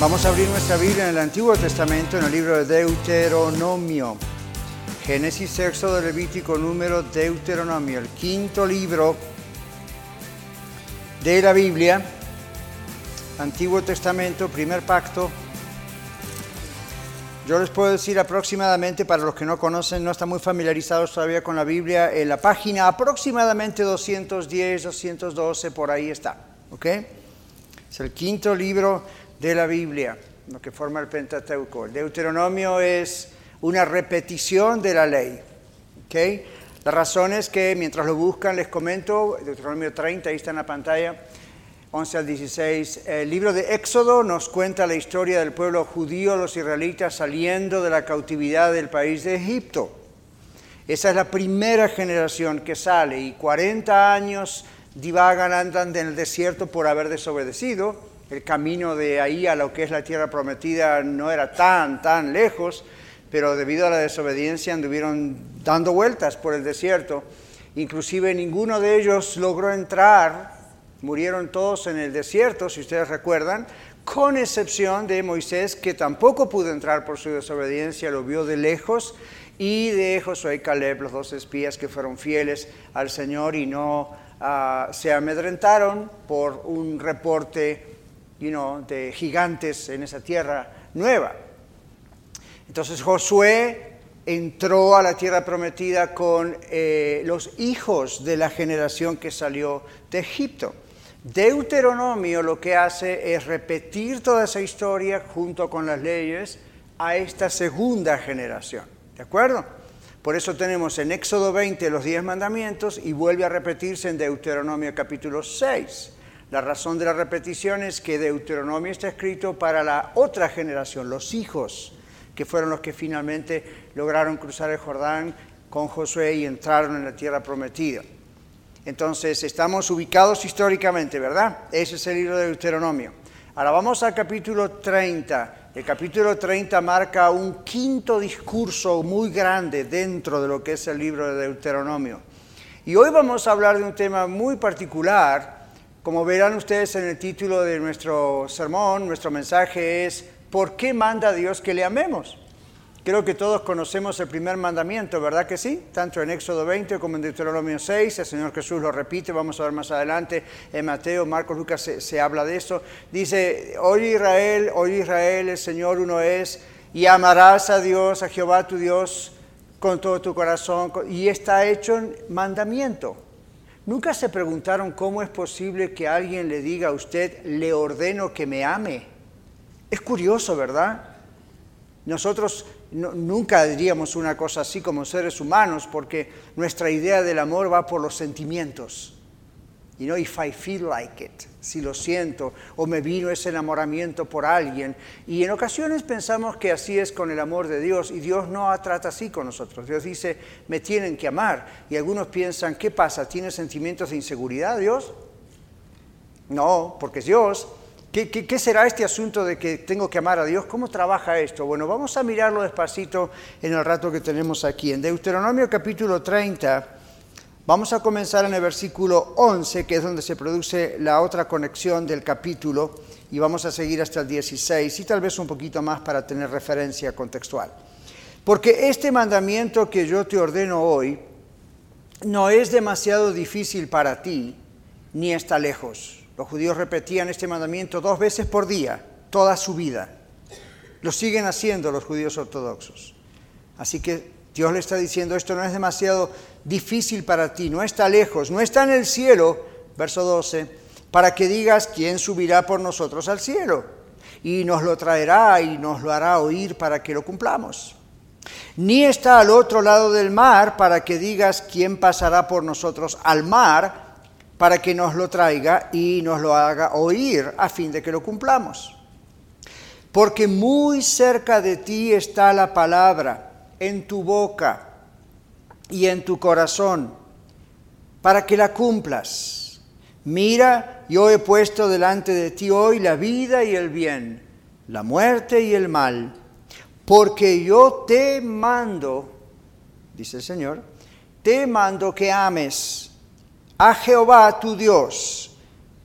Vamos a abrir nuestra Biblia en el Antiguo Testamento, en el libro de Deuteronomio. Génesis, Éxodo, Levítico, número, Deuteronomio, el quinto libro de la Biblia, Antiguo Testamento, primer pacto. Yo les puedo decir aproximadamente, para los que no conocen, no están muy familiarizados todavía con la Biblia, en la página aproximadamente 210, 212, por ahí está. ¿Ok? Es el quinto libro de la Biblia, lo que forma el Pentateuco. El Deuteronomio es una repetición de la ley. ¿okay? La razón es que mientras lo buscan, les comento, Deuteronomio 30, ahí está en la pantalla, 11 al 16, el libro de Éxodo nos cuenta la historia del pueblo judío, los israelitas saliendo de la cautividad del país de Egipto. Esa es la primera generación que sale y 40 años divagan, andan en el desierto por haber desobedecido el camino de ahí a lo que es la tierra prometida no era tan, tan lejos, pero debido a la desobediencia anduvieron dando vueltas por el desierto. Inclusive ninguno de ellos logró entrar, murieron todos en el desierto, si ustedes recuerdan, con excepción de Moisés, que tampoco pudo entrar por su desobediencia, lo vio de lejos, y de Josué y Caleb, los dos espías que fueron fieles al Señor y no ah, se amedrentaron por un reporte de gigantes en esa tierra nueva. Entonces Josué entró a la tierra prometida con eh, los hijos de la generación que salió de Egipto. Deuteronomio lo que hace es repetir toda esa historia junto con las leyes a esta segunda generación. ¿De acuerdo? Por eso tenemos en Éxodo 20 los diez mandamientos y vuelve a repetirse en Deuteronomio capítulo 6. La razón de la repetición es que Deuteronomio está escrito para la otra generación, los hijos, que fueron los que finalmente lograron cruzar el Jordán con Josué y entraron en la tierra prometida. Entonces, estamos ubicados históricamente, ¿verdad? Ese es el libro de Deuteronomio. Ahora vamos al capítulo 30. El capítulo 30 marca un quinto discurso muy grande dentro de lo que es el libro de Deuteronomio. Y hoy vamos a hablar de un tema muy particular como verán ustedes en el título de nuestro sermón, nuestro mensaje es ¿por qué manda Dios que le amemos? Creo que todos conocemos el primer mandamiento, ¿verdad que sí? Tanto en Éxodo 20 como en Deuteronomio 6, el Señor Jesús lo repite, vamos a ver más adelante, en Mateo, Marcos, Lucas se, habla de eso. Dice, oye Israel, oye Israel, el Señor uno es, y amarás a Dios, a Jehová tu Dios, con todo tu corazón, y está hecho en mandamiento. ¿Nunca se preguntaron cómo es posible que alguien le diga a usted, le ordeno que me ame? Es curioso, ¿verdad? Nosotros nunca diríamos una cosa así como seres humanos porque nuestra idea del amor va por los sentimientos. You know, if I feel like it, si lo siento, o me vino ese enamoramiento por alguien. Y en ocasiones pensamos que así es con el amor de Dios, y Dios no trata así con nosotros. Dios dice, me tienen que amar. Y algunos piensan, ¿qué pasa? ¿Tiene sentimientos de inseguridad Dios? No, porque es Dios. ¿Qué, qué será este asunto de que tengo que amar a Dios? ¿Cómo trabaja esto? Bueno, vamos a mirarlo despacito en el rato que tenemos aquí. En Deuteronomio capítulo 30 Vamos a comenzar en el versículo 11, que es donde se produce la otra conexión del capítulo, y vamos a seguir hasta el 16 y tal vez un poquito más para tener referencia contextual. Porque este mandamiento que yo te ordeno hoy no es demasiado difícil para ti, ni está lejos. Los judíos repetían este mandamiento dos veces por día, toda su vida. Lo siguen haciendo los judíos ortodoxos. Así que Dios le está diciendo, esto no es demasiado difícil para ti, no está lejos, no está en el cielo, verso 12, para que digas quién subirá por nosotros al cielo y nos lo traerá y nos lo hará oír para que lo cumplamos. Ni está al otro lado del mar para que digas quién pasará por nosotros al mar para que nos lo traiga y nos lo haga oír a fin de que lo cumplamos. Porque muy cerca de ti está la palabra en tu boca y en tu corazón, para que la cumplas. Mira, yo he puesto delante de ti hoy la vida y el bien, la muerte y el mal, porque yo te mando, dice el Señor, te mando que ames a Jehová tu Dios,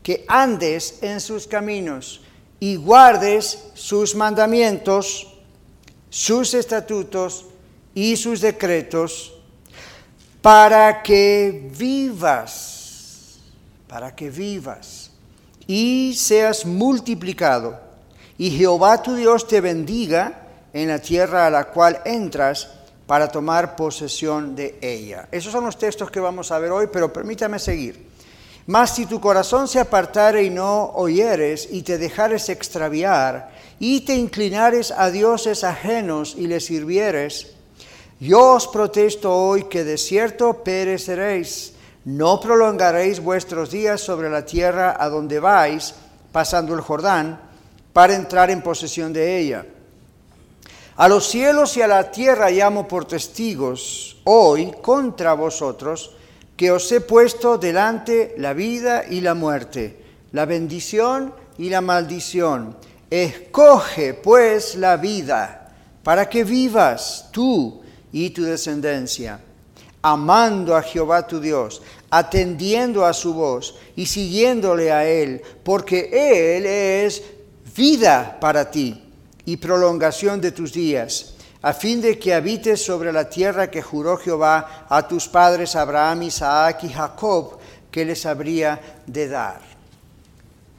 que andes en sus caminos y guardes sus mandamientos, sus estatutos y sus decretos, para que vivas, para que vivas y seas multiplicado, y Jehová tu Dios te bendiga en la tierra a la cual entras para tomar posesión de ella. Esos son los textos que vamos a ver hoy, pero permítame seguir. Mas si tu corazón se apartare y no oyeres y te dejares extraviar y te inclinares a dioses ajenos y les sirvieres, yo os protesto hoy que de cierto pereceréis, no prolongaréis vuestros días sobre la tierra a donde vais, pasando el Jordán, para entrar en posesión de ella. A los cielos y a la tierra llamo por testigos hoy contra vosotros, que os he puesto delante la vida y la muerte, la bendición y la maldición. Escoge pues la vida para que vivas tú y tu descendencia, amando a Jehová tu Dios, atendiendo a su voz y siguiéndole a Él, porque Él es vida para ti y prolongación de tus días, a fin de que habites sobre la tierra que juró Jehová a tus padres Abraham, Isaac y Jacob, que les habría de dar.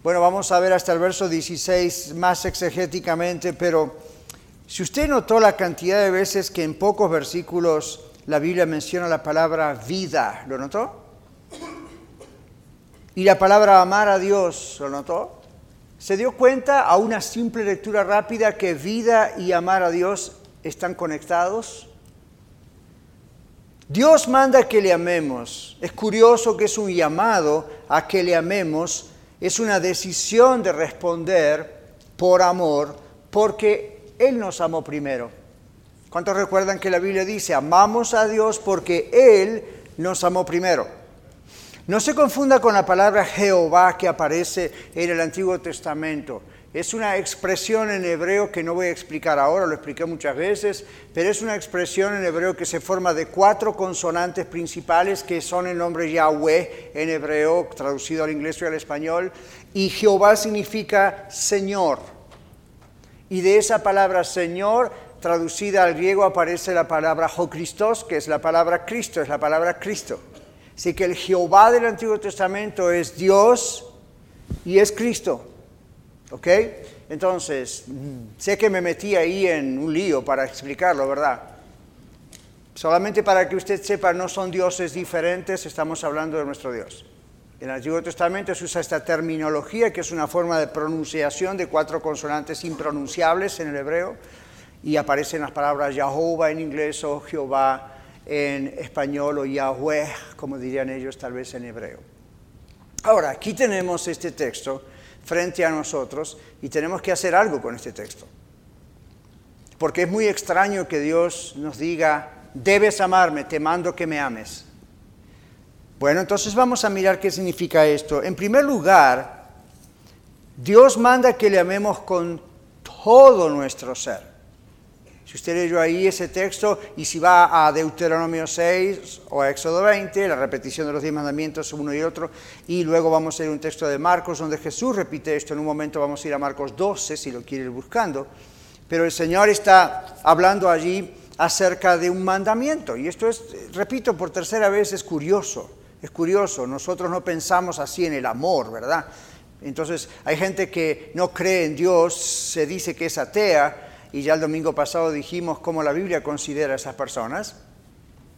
Bueno, vamos a ver hasta el verso 16 más exegéticamente, pero si usted notó la cantidad de veces que en pocos versículos la Biblia menciona la palabra vida, ¿lo notó? Y la palabra amar a Dios, ¿lo notó? ¿Se dio cuenta a una simple lectura rápida que vida y amar a Dios están conectados? Dios manda que le amemos. Es curioso que es un llamado a que le amemos. Es una decisión de responder por amor, porque Él nos amó primero. ¿Cuántos recuerdan que la Biblia dice, amamos a Dios porque Él nos amó primero? No se confunda con la palabra Jehová que aparece en el Antiguo Testamento. Es una expresión en hebreo que no voy a explicar ahora, lo expliqué muchas veces, pero es una expresión en hebreo que se forma de cuatro consonantes principales que son el nombre Yahweh en hebreo, traducido al inglés y al español, y Jehová significa Señor. Y de esa palabra Señor, traducida al griego, aparece la palabra Jocristos, que es la palabra Cristo, es la palabra Cristo. Así que el Jehová del Antiguo Testamento es Dios y es Cristo. ¿Ok? Entonces, sé que me metí ahí en un lío para explicarlo, ¿verdad? Solamente para que usted sepa, no son dioses diferentes, estamos hablando de nuestro Dios. En el Antiguo Testamento se usa esta terminología, que es una forma de pronunciación de cuatro consonantes impronunciables en el hebreo, y aparecen las palabras Jehová en inglés o Jehová en español o Yahweh, como dirían ellos tal vez en hebreo. Ahora, aquí tenemos este texto frente a nosotros y tenemos que hacer algo con este texto. Porque es muy extraño que Dios nos diga, debes amarme, te mando que me ames. Bueno, entonces vamos a mirar qué significa esto. En primer lugar, Dios manda que le amemos con todo nuestro ser. Si usted leyó ahí ese texto y si va a Deuteronomio 6 o a Éxodo 20, la repetición de los diez mandamientos uno y otro, y luego vamos a ir a un texto de Marcos donde Jesús repite esto, en un momento vamos a ir a Marcos 12 si lo quiere ir buscando, pero el Señor está hablando allí acerca de un mandamiento, y esto es, repito por tercera vez, es curioso, es curioso, nosotros no pensamos así en el amor, ¿verdad? Entonces hay gente que no cree en Dios, se dice que es atea, y ya el domingo pasado dijimos cómo la Biblia considera a esas personas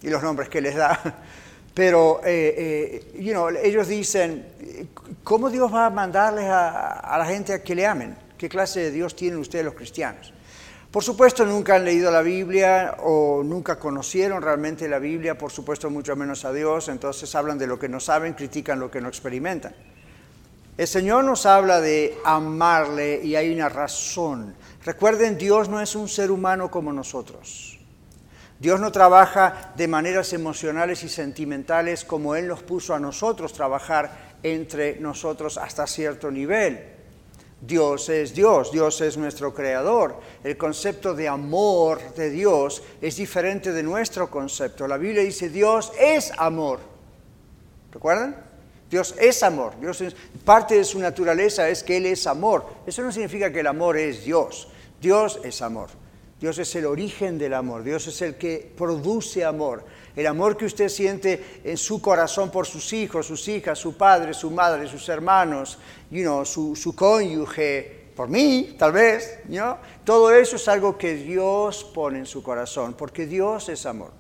y los nombres que les da. Pero eh, eh, ellos dicen, ¿cómo Dios va a mandarles a, la gente a que le amen? ¿Qué clase de Dios tienen ustedes los cristianos? Por supuesto, nunca han leído la Biblia o nunca conocieron realmente la Biblia, por supuesto, mucho menos a Dios, entonces hablan de lo que no saben, critican lo que no experimentan. El Señor nos habla de amarle y hay una razón. Recuerden, Dios no es un ser humano como nosotros. Dios no trabaja de maneras emocionales y sentimentales como Él nos puso a nosotros trabajar entre nosotros hasta cierto nivel. Dios es Dios, Dios es nuestro creador. El concepto de amor de Dios es diferente de nuestro concepto. La Biblia dice Dios es amor. ¿Recuerdan? Dios es amor. Dios parte de su naturaleza es que Él es amor. Eso no significa que el amor es Dios. Dios es amor. Dios es el origen del amor. Dios es el que produce amor. El amor que usted siente en su corazón por sus hijos, sus hijas, su padre, su madre, sus hermanos, you know, su, su cónyuge, por mí, tal vez, todo eso es algo que Dios pone en su corazón, porque Dios es amor.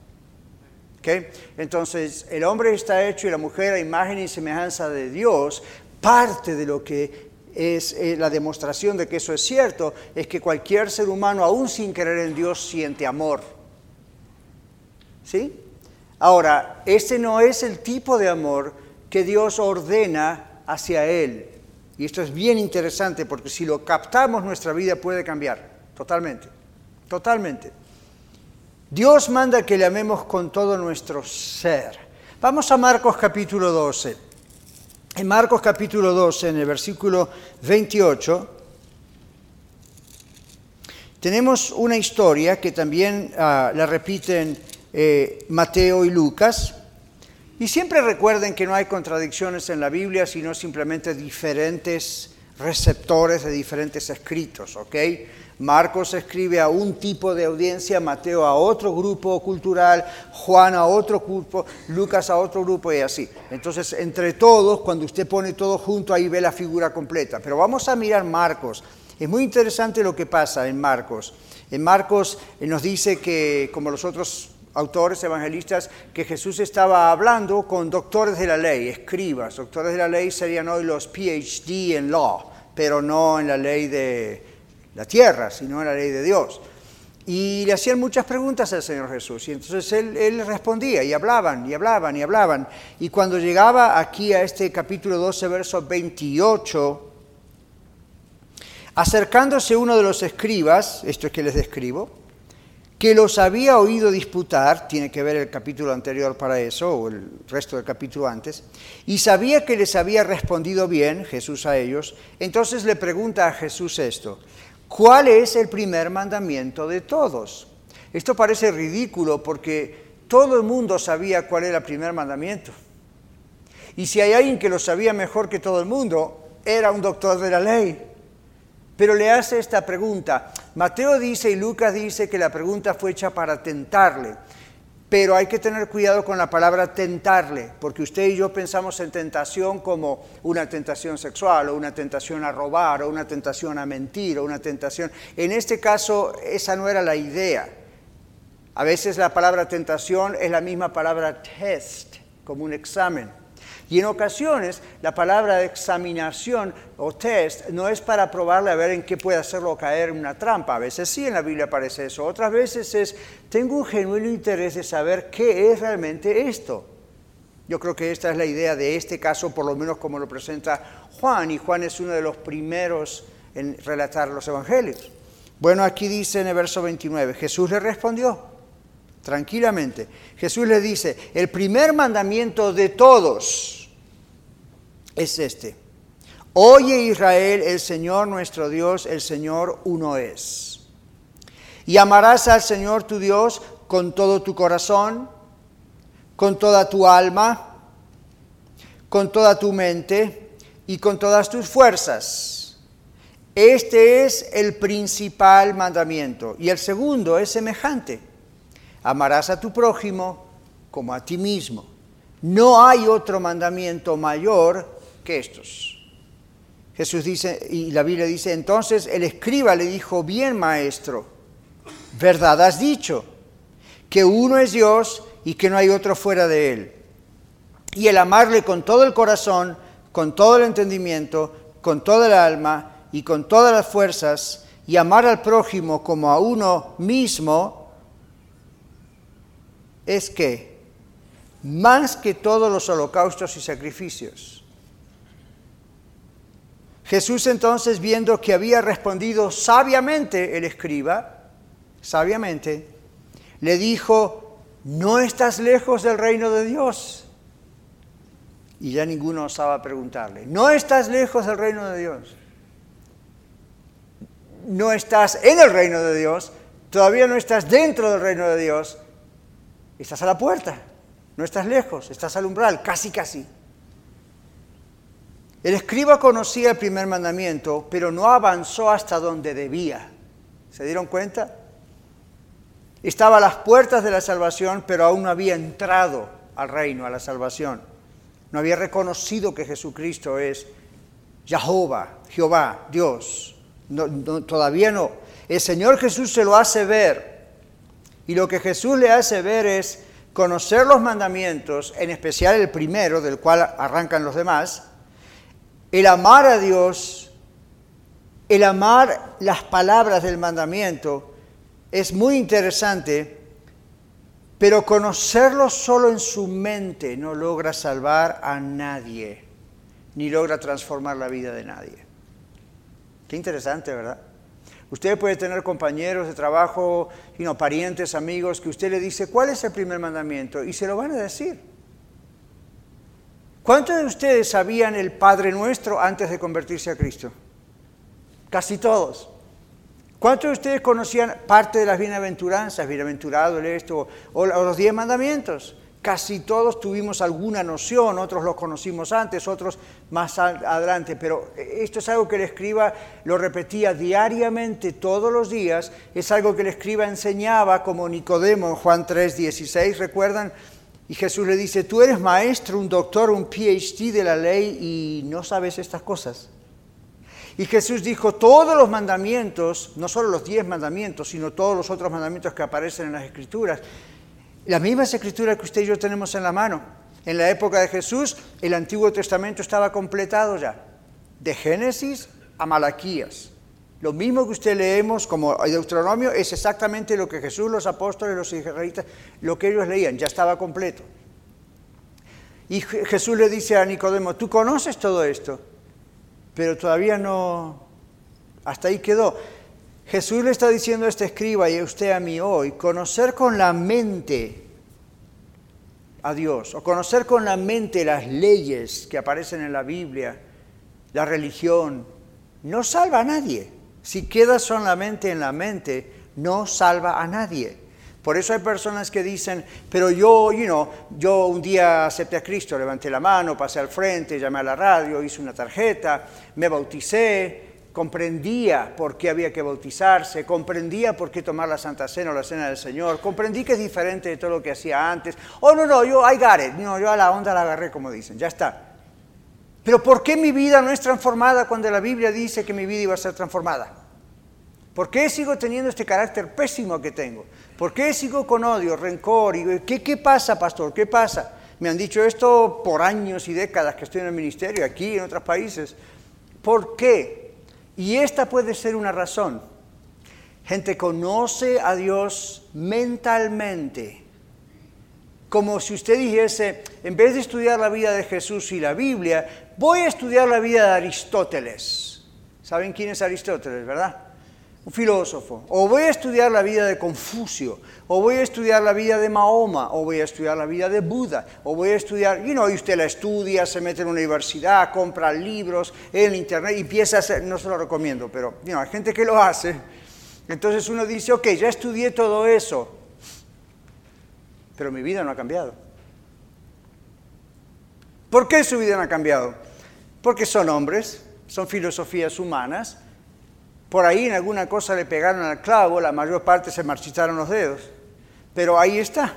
Entonces, el hombre está hecho y la mujer a imagen y semejanza de Dios. Parte de lo que es eh, la demostración de que eso es cierto, es que cualquier ser humano, aún sin creer en Dios, siente amor. ¿Sí? Ahora, ese no es el tipo de amor que Dios ordena hacia Él. Y esto es bien interesante porque si lo captamos nuestra vida puede cambiar totalmente, totalmente. Dios manda que le amemos con todo nuestro ser. Vamos a Marcos capítulo 12. En Marcos capítulo 12, en el versículo 28, tenemos una historia que también ah, la repiten eh, Mateo y Lucas. Y siempre recuerden que no hay contradicciones en la Biblia, sino simplemente diferentes receptores de diferentes escritos, ¿ok? Marcos escribe a un tipo de audiencia, Mateo a otro grupo cultural, Juan a otro grupo, Lucas a otro grupo y así. Entonces, entre todos, cuando usted pone todo junto, ahí ve la figura completa. Pero vamos a mirar Marcos. Es muy interesante lo que pasa en Marcos. En Marcos eh, nos dice que, como los otros autores evangelistas, que Jesús estaba hablando con doctores de la ley, escribas. Doctores de la ley serían hoy los PhD en law, pero no en la ley de la tierra, sino en la ley de Dios. Y le hacían muchas preguntas al Señor Jesús. Y entonces él, respondía y hablaban y hablaban y hablaban. Y cuando llegaba aquí a este capítulo 12, verso 28, acercándose uno de los escribas, esto es que les describo, que los había oído disputar, tiene que ver el capítulo anterior para eso, o el resto del capítulo antes, y sabía que les había respondido bien Jesús a ellos, entonces le pregunta a Jesús esto, ¿Cuál es el primer mandamiento de todos? Esto parece ridículo porque todo el mundo sabía cuál era el primer mandamiento. Y si hay alguien que lo sabía mejor que todo el mundo, era un doctor de la ley. Pero le hace esta pregunta. Mateo dice y Lucas dice que la pregunta fue hecha para tentarle. Pero hay que tener cuidado con la palabra tentarle, porque usted y yo pensamos en tentación como una tentación sexual, o una tentación a robar, o una tentación a mentir, o una tentación... En este caso, esa no era la idea. A veces la palabra tentación es la misma palabra test, como un examen. Y en ocasiones la palabra examinación o test no es para probarle a ver en qué puede hacerlo caer en una trampa. A veces sí en la Biblia aparece eso. Otras veces es, tengo un genuino interés de saber qué es realmente esto. Yo creo que esta es la idea de este caso, por lo menos como lo presenta Juan, y Juan es uno de los primeros en relatar los evangelios. Bueno, aquí dice en el verso 29, Jesús le respondió tranquilamente. Jesús le dice, el primer mandamiento de todos es este. Oye Israel, el Señor nuestro Dios, el Señor uno es. Y amarás al Señor tu Dios con todo tu corazón, con toda tu alma, con toda tu mente y con todas tus fuerzas. Este es el principal mandamiento. Y el segundo es semejante. Amarás a tu prójimo como a ti mismo. No hay otro mandamiento mayor que estos. Jesús dice, y la Biblia dice, entonces el escriba le dijo, bien maestro, verdad has dicho, que uno es Dios y que no hay otro fuera de él. Y el amarle con todo el corazón, con todo el entendimiento, con toda el alma y con todas las fuerzas, y amar al prójimo como a uno mismo, es que, más que todos los holocaustos y sacrificios, Jesús entonces, viendo que había respondido sabiamente el escriba, sabiamente, le dijo, no estás lejos del reino de Dios. Y ya ninguno osaba preguntarle, no estás lejos del reino de Dios. No estás en el reino de Dios, todavía no estás dentro del reino de Dios, estás a la puerta, no estás lejos, estás al umbral, casi, casi. El escriba conocía el primer mandamiento, pero no avanzó hasta donde debía. ¿Se dieron cuenta? Estaba a las puertas de la salvación, pero aún no había entrado al reino, a la salvación. No había reconocido que Jesucristo es Jehová, Jehová, Dios. todavía no. El Señor Jesús se lo hace ver. Y lo que Jesús le hace ver es conocer los mandamientos, en especial el primero, del cual arrancan los demás, el amar a Dios, el amar las palabras del mandamiento, es muy interesante, pero conocerlo solo en su mente no logra salvar a nadie, ni logra transformar la vida de nadie. Qué interesante, ¿verdad? Usted puede tener compañeros de trabajo, parientes, amigos, que usted le dice, ¿cuál es el primer mandamiento? Y se lo van a decir. ¿Cuántos de ustedes sabían el Padre Nuestro antes de convertirse a Cristo? Casi todos. ¿Cuántos de ustedes conocían parte de las bienaventuranzas, bienaventurado esto, o, los diez mandamientos? Casi todos tuvimos alguna noción, otros los conocimos antes, otros más adelante, pero esto es algo que el escriba lo repetía diariamente todos los días, es algo que el escriba enseñaba como Nicodemo en Juan 3, 16, ¿recuerdan? Y Jesús le dice, tú eres maestro, un doctor, un PhD de la ley y no sabes estas cosas. Y Jesús dijo, todos los mandamientos, no solo los diez mandamientos, sino todos los otros mandamientos que aparecen en las escrituras, las mismas escrituras que usted y yo tenemos en la mano. En la época de Jesús, el Antiguo Testamento estaba completado ya, de Génesis a Malaquías. Lo mismo que usted leemos como Deuteronomio es exactamente lo que Jesús, los apóstoles, los israelitas, lo que ellos leían, ya estaba completo. Y Jesús le dice a Nicodemo, tú conoces todo esto, pero todavía no, hasta ahí quedó. Jesús le está diciendo a este escriba y a usted a mí hoy, conocer con la mente a Dios, o conocer con la mente las leyes que aparecen en la Biblia, la religión, no salva a nadie. Si queda solamente en la mente, no salva a nadie. Por eso hay personas que dicen, pero yo, you know, yo un día acepté a Cristo, levanté la mano, pasé al frente, llamé a la radio, hice una tarjeta, me bauticé, comprendía por qué había que bautizarse, comprendía por qué tomar la Santa Cena o la Cena del Señor, comprendí que es diferente de todo lo que hacía antes. Oh, no, no, yo, I got it, no, yo a la onda la agarré, como dicen, ya está. Pero ¿por qué mi vida no es transformada cuando la Biblia dice que mi vida iba a ser transformada? ¿Por qué sigo teniendo este carácter pésimo que tengo? ¿Por qué sigo con odio, rencor? Y, ¿qué, ¿Qué pasa, pastor? ¿Qué pasa? Me han dicho esto por años y décadas que estoy en el ministerio, aquí y en otros países. ¿Por qué? Y esta puede ser una razón. Gente conoce a Dios mentalmente. Como si usted dijese, en vez de estudiar la vida de Jesús y la Biblia, voy a estudiar la vida de Aristóteles. ¿Saben quién es Aristóteles, verdad? un filósofo, o voy a estudiar la vida de Confucio, o voy a estudiar la vida de Mahoma, o voy a estudiar la vida de Buda, o voy a estudiar, y no, y usted la estudia, se mete en una universidad, compra libros en internet y empieza a hacer, no se lo recomiendo, pero hay gente que lo hace. Entonces uno dice, ok, ya estudié todo eso, pero mi vida no ha cambiado. ¿Por qué su vida no ha cambiado? Porque son hombres, son filosofías humanas, por ahí en alguna cosa le pegaron al clavo, la mayor parte se marchitaron los dedos, pero ahí está.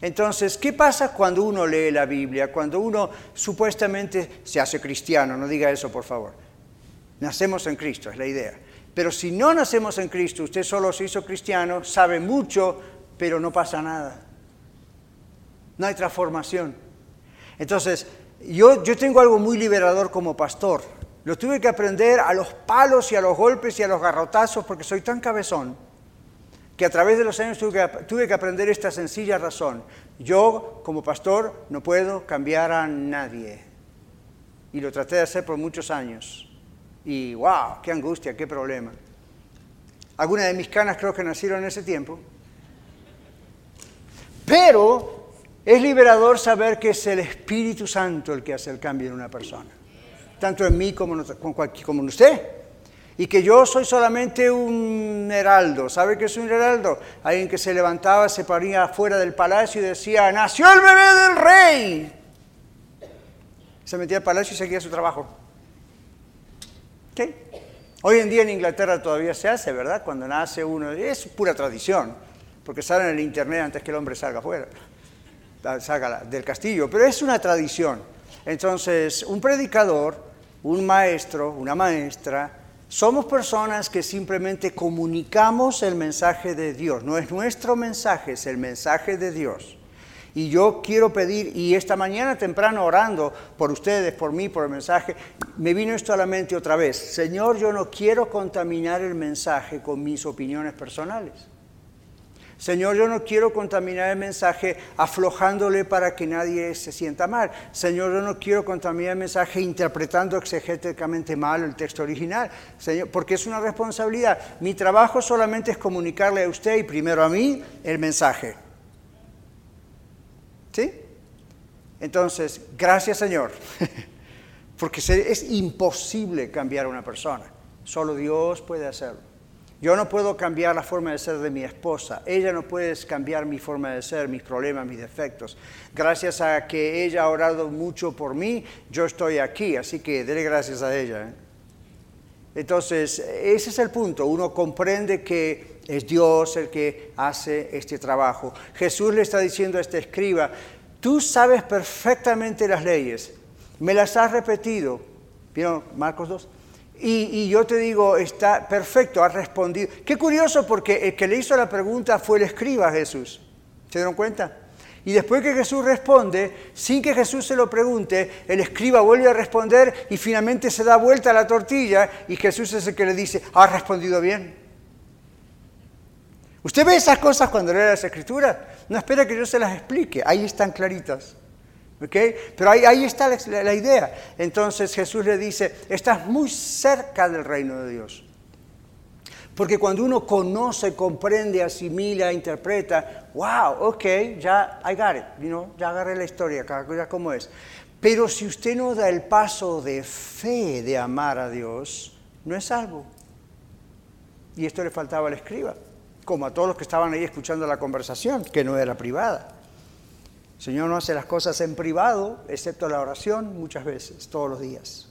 Entonces, ¿qué pasa cuando uno lee la Biblia? Cuando uno supuestamente se hace cristiano, no diga eso por favor. Nacemos en Cristo, es la idea. Pero si no nacemos en Cristo, usted solo se hizo cristiano, sabe mucho, pero no pasa nada. No hay transformación. Entonces, yo, yo tengo algo muy liberador como pastor. Lo tuve que aprender a los palos y a los golpes y a los garrotazos porque soy tan cabezón que a través de los años tuve que, aprender esta sencilla razón. Yo, como pastor, no puedo cambiar a nadie. Y lo traté de hacer por muchos años. Y wow, qué angustia, qué problema. Algunas de mis canas creo que nacieron en ese tiempo. Pero es liberador saber que es el Espíritu Santo el que hace el cambio en una persona, tanto en mí como en, usted. Y que yo soy solamente un heraldo. ¿Sabe qué es un heraldo? Alguien que se levantaba, se ponía afuera del palacio y decía, nació el bebé del rey. Se metía al palacio y seguía su trabajo. ¿Qué? Hoy en día en Inglaterra todavía se hace, ¿verdad? Cuando nace uno, es pura tradición, porque salen en el internet antes que el hombre salga afuera, salga del castillo, pero es una tradición. Entonces, un predicador, un maestro, una maestra, somos personas que simplemente comunicamos el mensaje de Dios. No es nuestro mensaje, es el mensaje de Dios. Y yo quiero pedir, y esta mañana temprano orando por ustedes, por mí, por el mensaje, me vino esto a la mente otra vez. Señor, yo no quiero contaminar el mensaje con mis opiniones personales. Señor, yo no quiero contaminar el mensaje aflojándole para que nadie se sienta mal. Señor, yo no quiero contaminar el mensaje interpretando exegéticamente mal el texto original. Señor, porque es una responsabilidad. Mi trabajo solamente es comunicarle a usted y primero a mí el mensaje. ¿Sí? Entonces, gracias Señor, porque es imposible cambiar a una persona, solo Dios puede hacerlo. Yo no puedo cambiar la forma de ser de mi esposa, ella no puede cambiar mi forma de ser, mis problemas, mis defectos. Gracias a que ella ha orado mucho por mí, yo estoy aquí, así que dele gracias a ella. ¿eh? Entonces, ese es el punto, uno comprende que es Dios el que hace este trabajo. Jesús le está diciendo a este escriba, tú sabes perfectamente las leyes, me las has repetido. ¿Vieron Marcos 2? Y, yo te digo, está perfecto, has respondido. Qué curioso porque el que le hizo la pregunta fue el escriba Jesús. ¿Se dieron cuenta? Y después que Jesús responde, sin que Jesús se lo pregunte, el escriba vuelve a responder y finalmente se da vuelta a la tortilla y Jesús es el que le dice, has respondido bien. Usted ve esas cosas cuando lee las escrituras, no espera que yo se las explique, ahí están claritas. ¿Okay? Pero ahí, está la, idea. Entonces Jesús le dice, estás muy cerca del reino de Dios. Porque cuando uno conoce, comprende, asimila, interpreta, wow, ok, ya I got it, ya agarré la historia, ya cómo es. Pero si usted no da el paso de fe de amar a Dios, no es salvo. Y esto le faltaba al escriba como a todos los que estaban ahí escuchando la conversación, que no era privada. El Señor no hace las cosas en privado, excepto la oración, muchas veces, todos los días.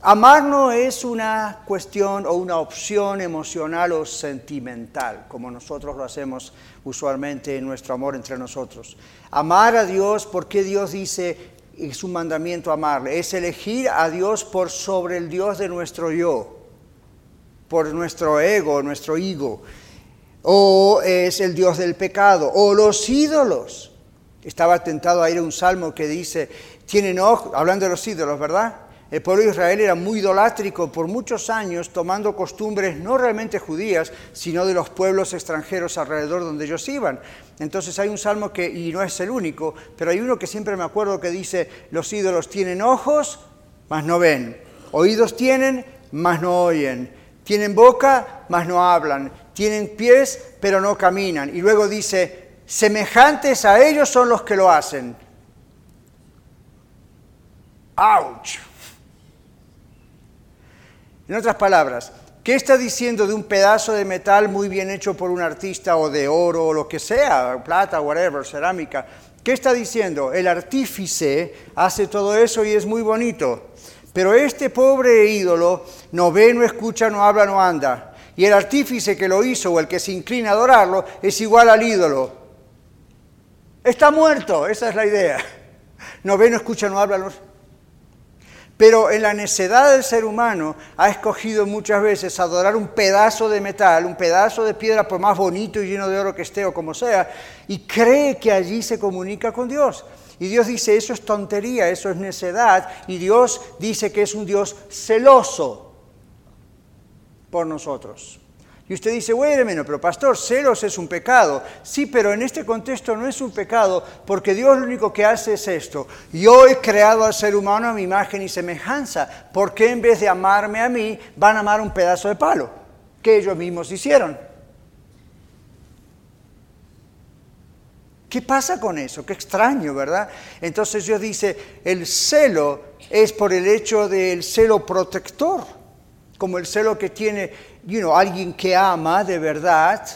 Amar no es una cuestión o una opción emocional o sentimental, como nosotros lo hacemos usualmente en nuestro amor entre nosotros. Amar a Dios, porque Dios dice, es un mandamiento amarle, es elegir a Dios por sobre el Dios de nuestro yo, por nuestro ego, nuestro ego o es el Dios del pecado, o los ídolos. Estaba tentado a ir a un salmo que dice, tienen ojos, hablando de los ídolos, ¿verdad? El pueblo de Israel era muy idolátrico por muchos años, tomando costumbres no realmente judías, sino de los pueblos extranjeros alrededor donde ellos iban. Entonces hay un salmo que, y no es el único, pero hay uno que siempre me acuerdo que dice, los ídolos tienen ojos, mas no ven, oídos tienen, mas no oyen, tienen boca, mas no hablan, tienen pies pero no caminan. Y luego dice, semejantes a ellos son los que lo hacen. ¡Auch! En otras palabras, ¿qué está diciendo de un pedazo de metal muy bien hecho por un artista o de oro o lo que sea, plata, whatever, cerámica? ¿Qué está diciendo? El artífice hace todo eso y es muy bonito. Pero este pobre ídolo no ve, no escucha, no habla, no anda y el artífice que lo hizo o el que se inclina a adorarlo es igual al ídolo. Está muerto, esa es la idea. No ve, no escucha, no habla. Pero en la necedad del ser humano ha escogido muchas veces adorar un pedazo de metal, un pedazo de piedra, por más bonito y lleno de oro que esté o como sea, y cree que allí se comunica con Dios. Y Dios dice, eso es tontería, eso es necedad, y Dios dice que es un Dios celoso por nosotros. Y usted dice, bueno, pero pastor, celos es un pecado. Sí, pero en este contexto no es un pecado porque Dios lo único que hace es esto. Yo he creado al ser humano a mi imagen y semejanza. ¿Por qué en vez de amarme a mí van a amar un pedazo de palo que ellos mismos hicieron? ¿Qué pasa con eso? Qué extraño, ¿verdad? Entonces Dios dice, el celo es por el hecho del celo protector, como el celo que tiene you alguien que ama de verdad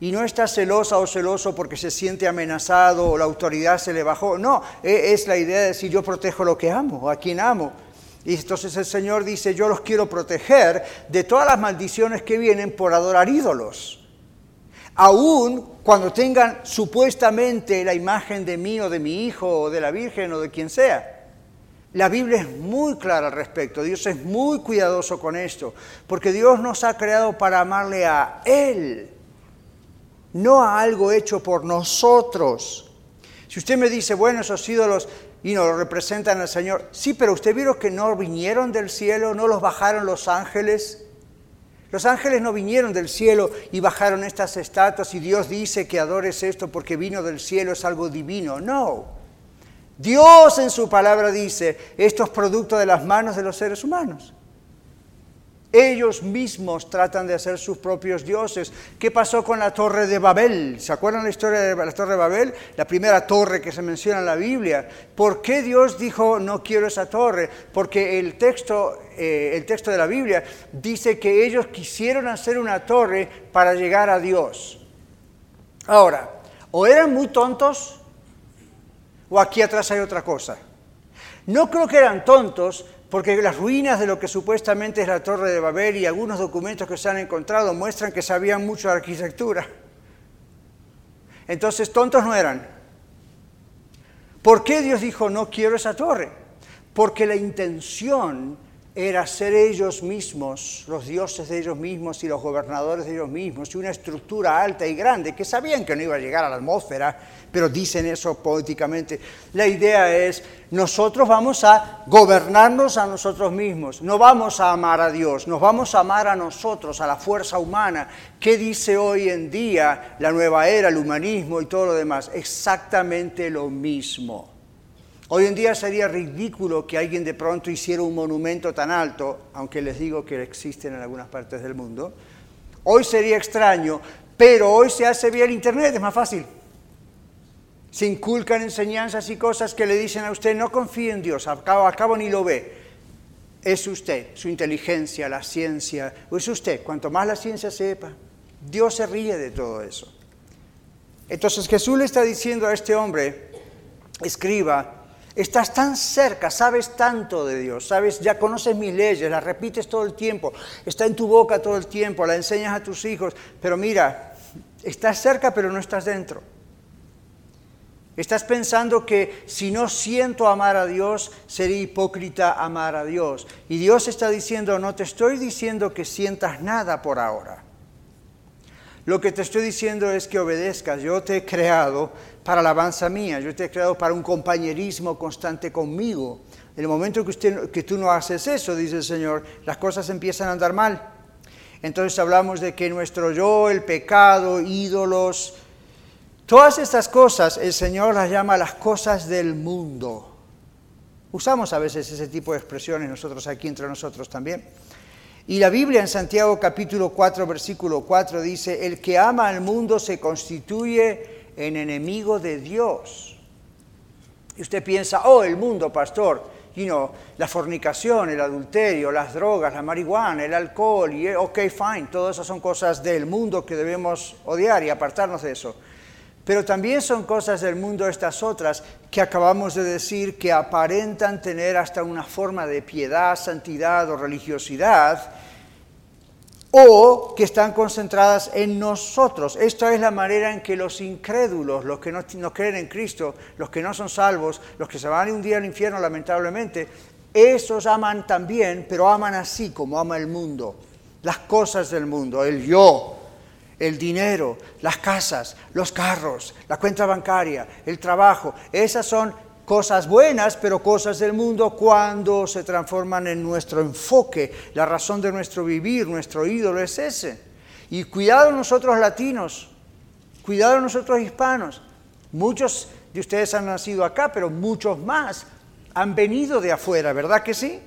y no está celosa o celoso porque se siente amenazado o la autoridad se le bajó. No, e, es la idea de decir yo protejo lo que amo a quien amo. Y entonces el Señor dice, yo los quiero proteger de todas las maldiciones que vienen por adorar ídolos aún cuando tengan supuestamente la imagen de mí o de mi hijo o de la Virgen o de quien sea. La Biblia es muy clara al respecto, Dios es muy cuidadoso con esto, porque Dios nos ha creado para amarle a Él, no a algo hecho por nosotros. Si usted me dice, bueno, esos ídolos y no lo representan al Señor, sí, pero usted vio que no vinieron del cielo, no los bajaron los ángeles, los ángeles no vinieron del cielo y bajaron estas estatuas y Dios dice que adores esto porque vino del cielo, es algo divino. No. Dios en su palabra dice, esto es producto de las manos de los seres humanos. Ellos mismos tratan de hacer sus propios dioses. ¿Qué pasó con la torre de Babel? ¿Se acuerdan la historia de la torre de Babel? La primera torre que se menciona en la Biblia. ¿Por qué Dios dijo no quiero esa torre? Porque el texto, eh, el texto de la Biblia dice que ellos quisieron hacer una torre para llegar a Dios. Ahora, o eran muy tontos o aquí atrás hay otra cosa. No creo que eran tontos, porque las ruinas de lo que supuestamente es la Torre de Babel y algunos documentos que se han encontrado muestran que sabían mucho de arquitectura. Entonces, tontos no eran. ¿Por qué Dios dijo, no quiero esa torre? Porque la intención era ser ellos mismos, los dioses de ellos mismos y los gobernadores de ellos mismos, y una estructura alta y grande, que sabían que no iba a llegar a la atmósfera, pero dicen eso poéticamente. La idea es, nosotros vamos a gobernarnos a nosotros mismos, no vamos a amar a Dios, nos vamos a amar a nosotros, a la fuerza humana. ¿Qué dice hoy en día la nueva era, el humanismo y todo lo demás? Exactamente lo mismo. Hoy en día sería ridículo que alguien de pronto hiciera un monumento tan alto, aunque les digo que existen en algunas partes del mundo. Hoy sería extraño, pero hoy se hace vía el Internet, es más fácil. Se inculcan enseñanzas y cosas que le dicen a usted, no confíe en Dios, al cabo, ni lo ve. Es usted, su inteligencia, la ciencia, o es usted. Cuanto más la ciencia sepa, Dios se ríe de todo eso. Entonces Jesús le está diciendo a este hombre, escriba, Estás tan cerca, sabes tanto de Dios, sabes, ya conoces mis leyes, las repites todo el tiempo, está en tu boca todo el tiempo, la enseñas a tus hijos, pero mira, estás cerca pero no estás dentro. Estás pensando que si no siento amar a Dios, sería hipócrita amar a Dios. Y Dios está diciendo, no te estoy diciendo que sientas nada por ahora. Lo que te estoy diciendo es que obedezcas. Yo te he creado para la alabanza mía. Yo te he creado para un compañerismo constante conmigo. En el momento que, usted, que tú no haces eso, dice el Señor, las cosas empiezan a andar mal. Entonces hablamos de que nuestro yo, el pecado, ídolos, todas estas cosas el Señor las llama las cosas del mundo. Usamos a veces ese tipo de expresiones nosotros aquí entre nosotros también. Y la Biblia en Santiago capítulo 4, versículo 4 dice, el que ama al mundo se constituye en enemigo de Dios. Y usted piensa, oh, el mundo, pastor, you know, la fornicación, el adulterio, las drogas, la marihuana, el alcohol, y ok, fine, todas esas son cosas del mundo que debemos odiar y apartarnos de eso. Pero también son cosas del mundo estas otras que acabamos de decir que aparentan tener hasta una forma de piedad, santidad o religiosidad, o que están concentradas en nosotros. Esta es la manera en que los incrédulos, los que no, creen en Cristo, los que no son salvos, los que se van un día al infierno lamentablemente, esos aman también, pero aman así como ama el mundo, las cosas del mundo, el yo, el dinero, las casas, los carros, la cuenta bancaria, el trabajo. Esas son cosas buenas, pero cosas del mundo cuando se transforman en nuestro enfoque, la razón de nuestro vivir, nuestro ídolo es ese. Y cuidado nosotros latinos, cuidado nosotros hispanos. Muchos de ustedes han nacido acá, pero muchos más han venido de afuera, ¿verdad que sí?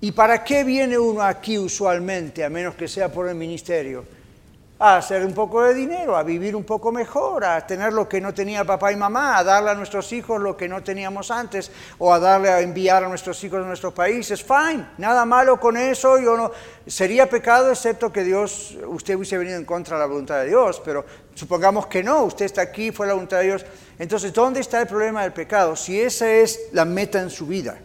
¿Y para qué viene uno aquí usualmente, a menos que sea por el ministerio? A hacer un poco de dinero, a vivir un poco mejor, a tener lo que no tenía papá y mamá, a darle a nuestros hijos lo que no teníamos antes, o a darle a enviar a nuestros hijos a nuestros países. Fine, nada malo con eso, yo no sería pecado excepto que Dios, usted hubiese venido en contra de la voluntad de Dios, pero supongamos que no, usted está aquí, fue la voluntad de Dios. Entonces, ¿dónde está el problema del pecado? Si esa es la meta en su vida.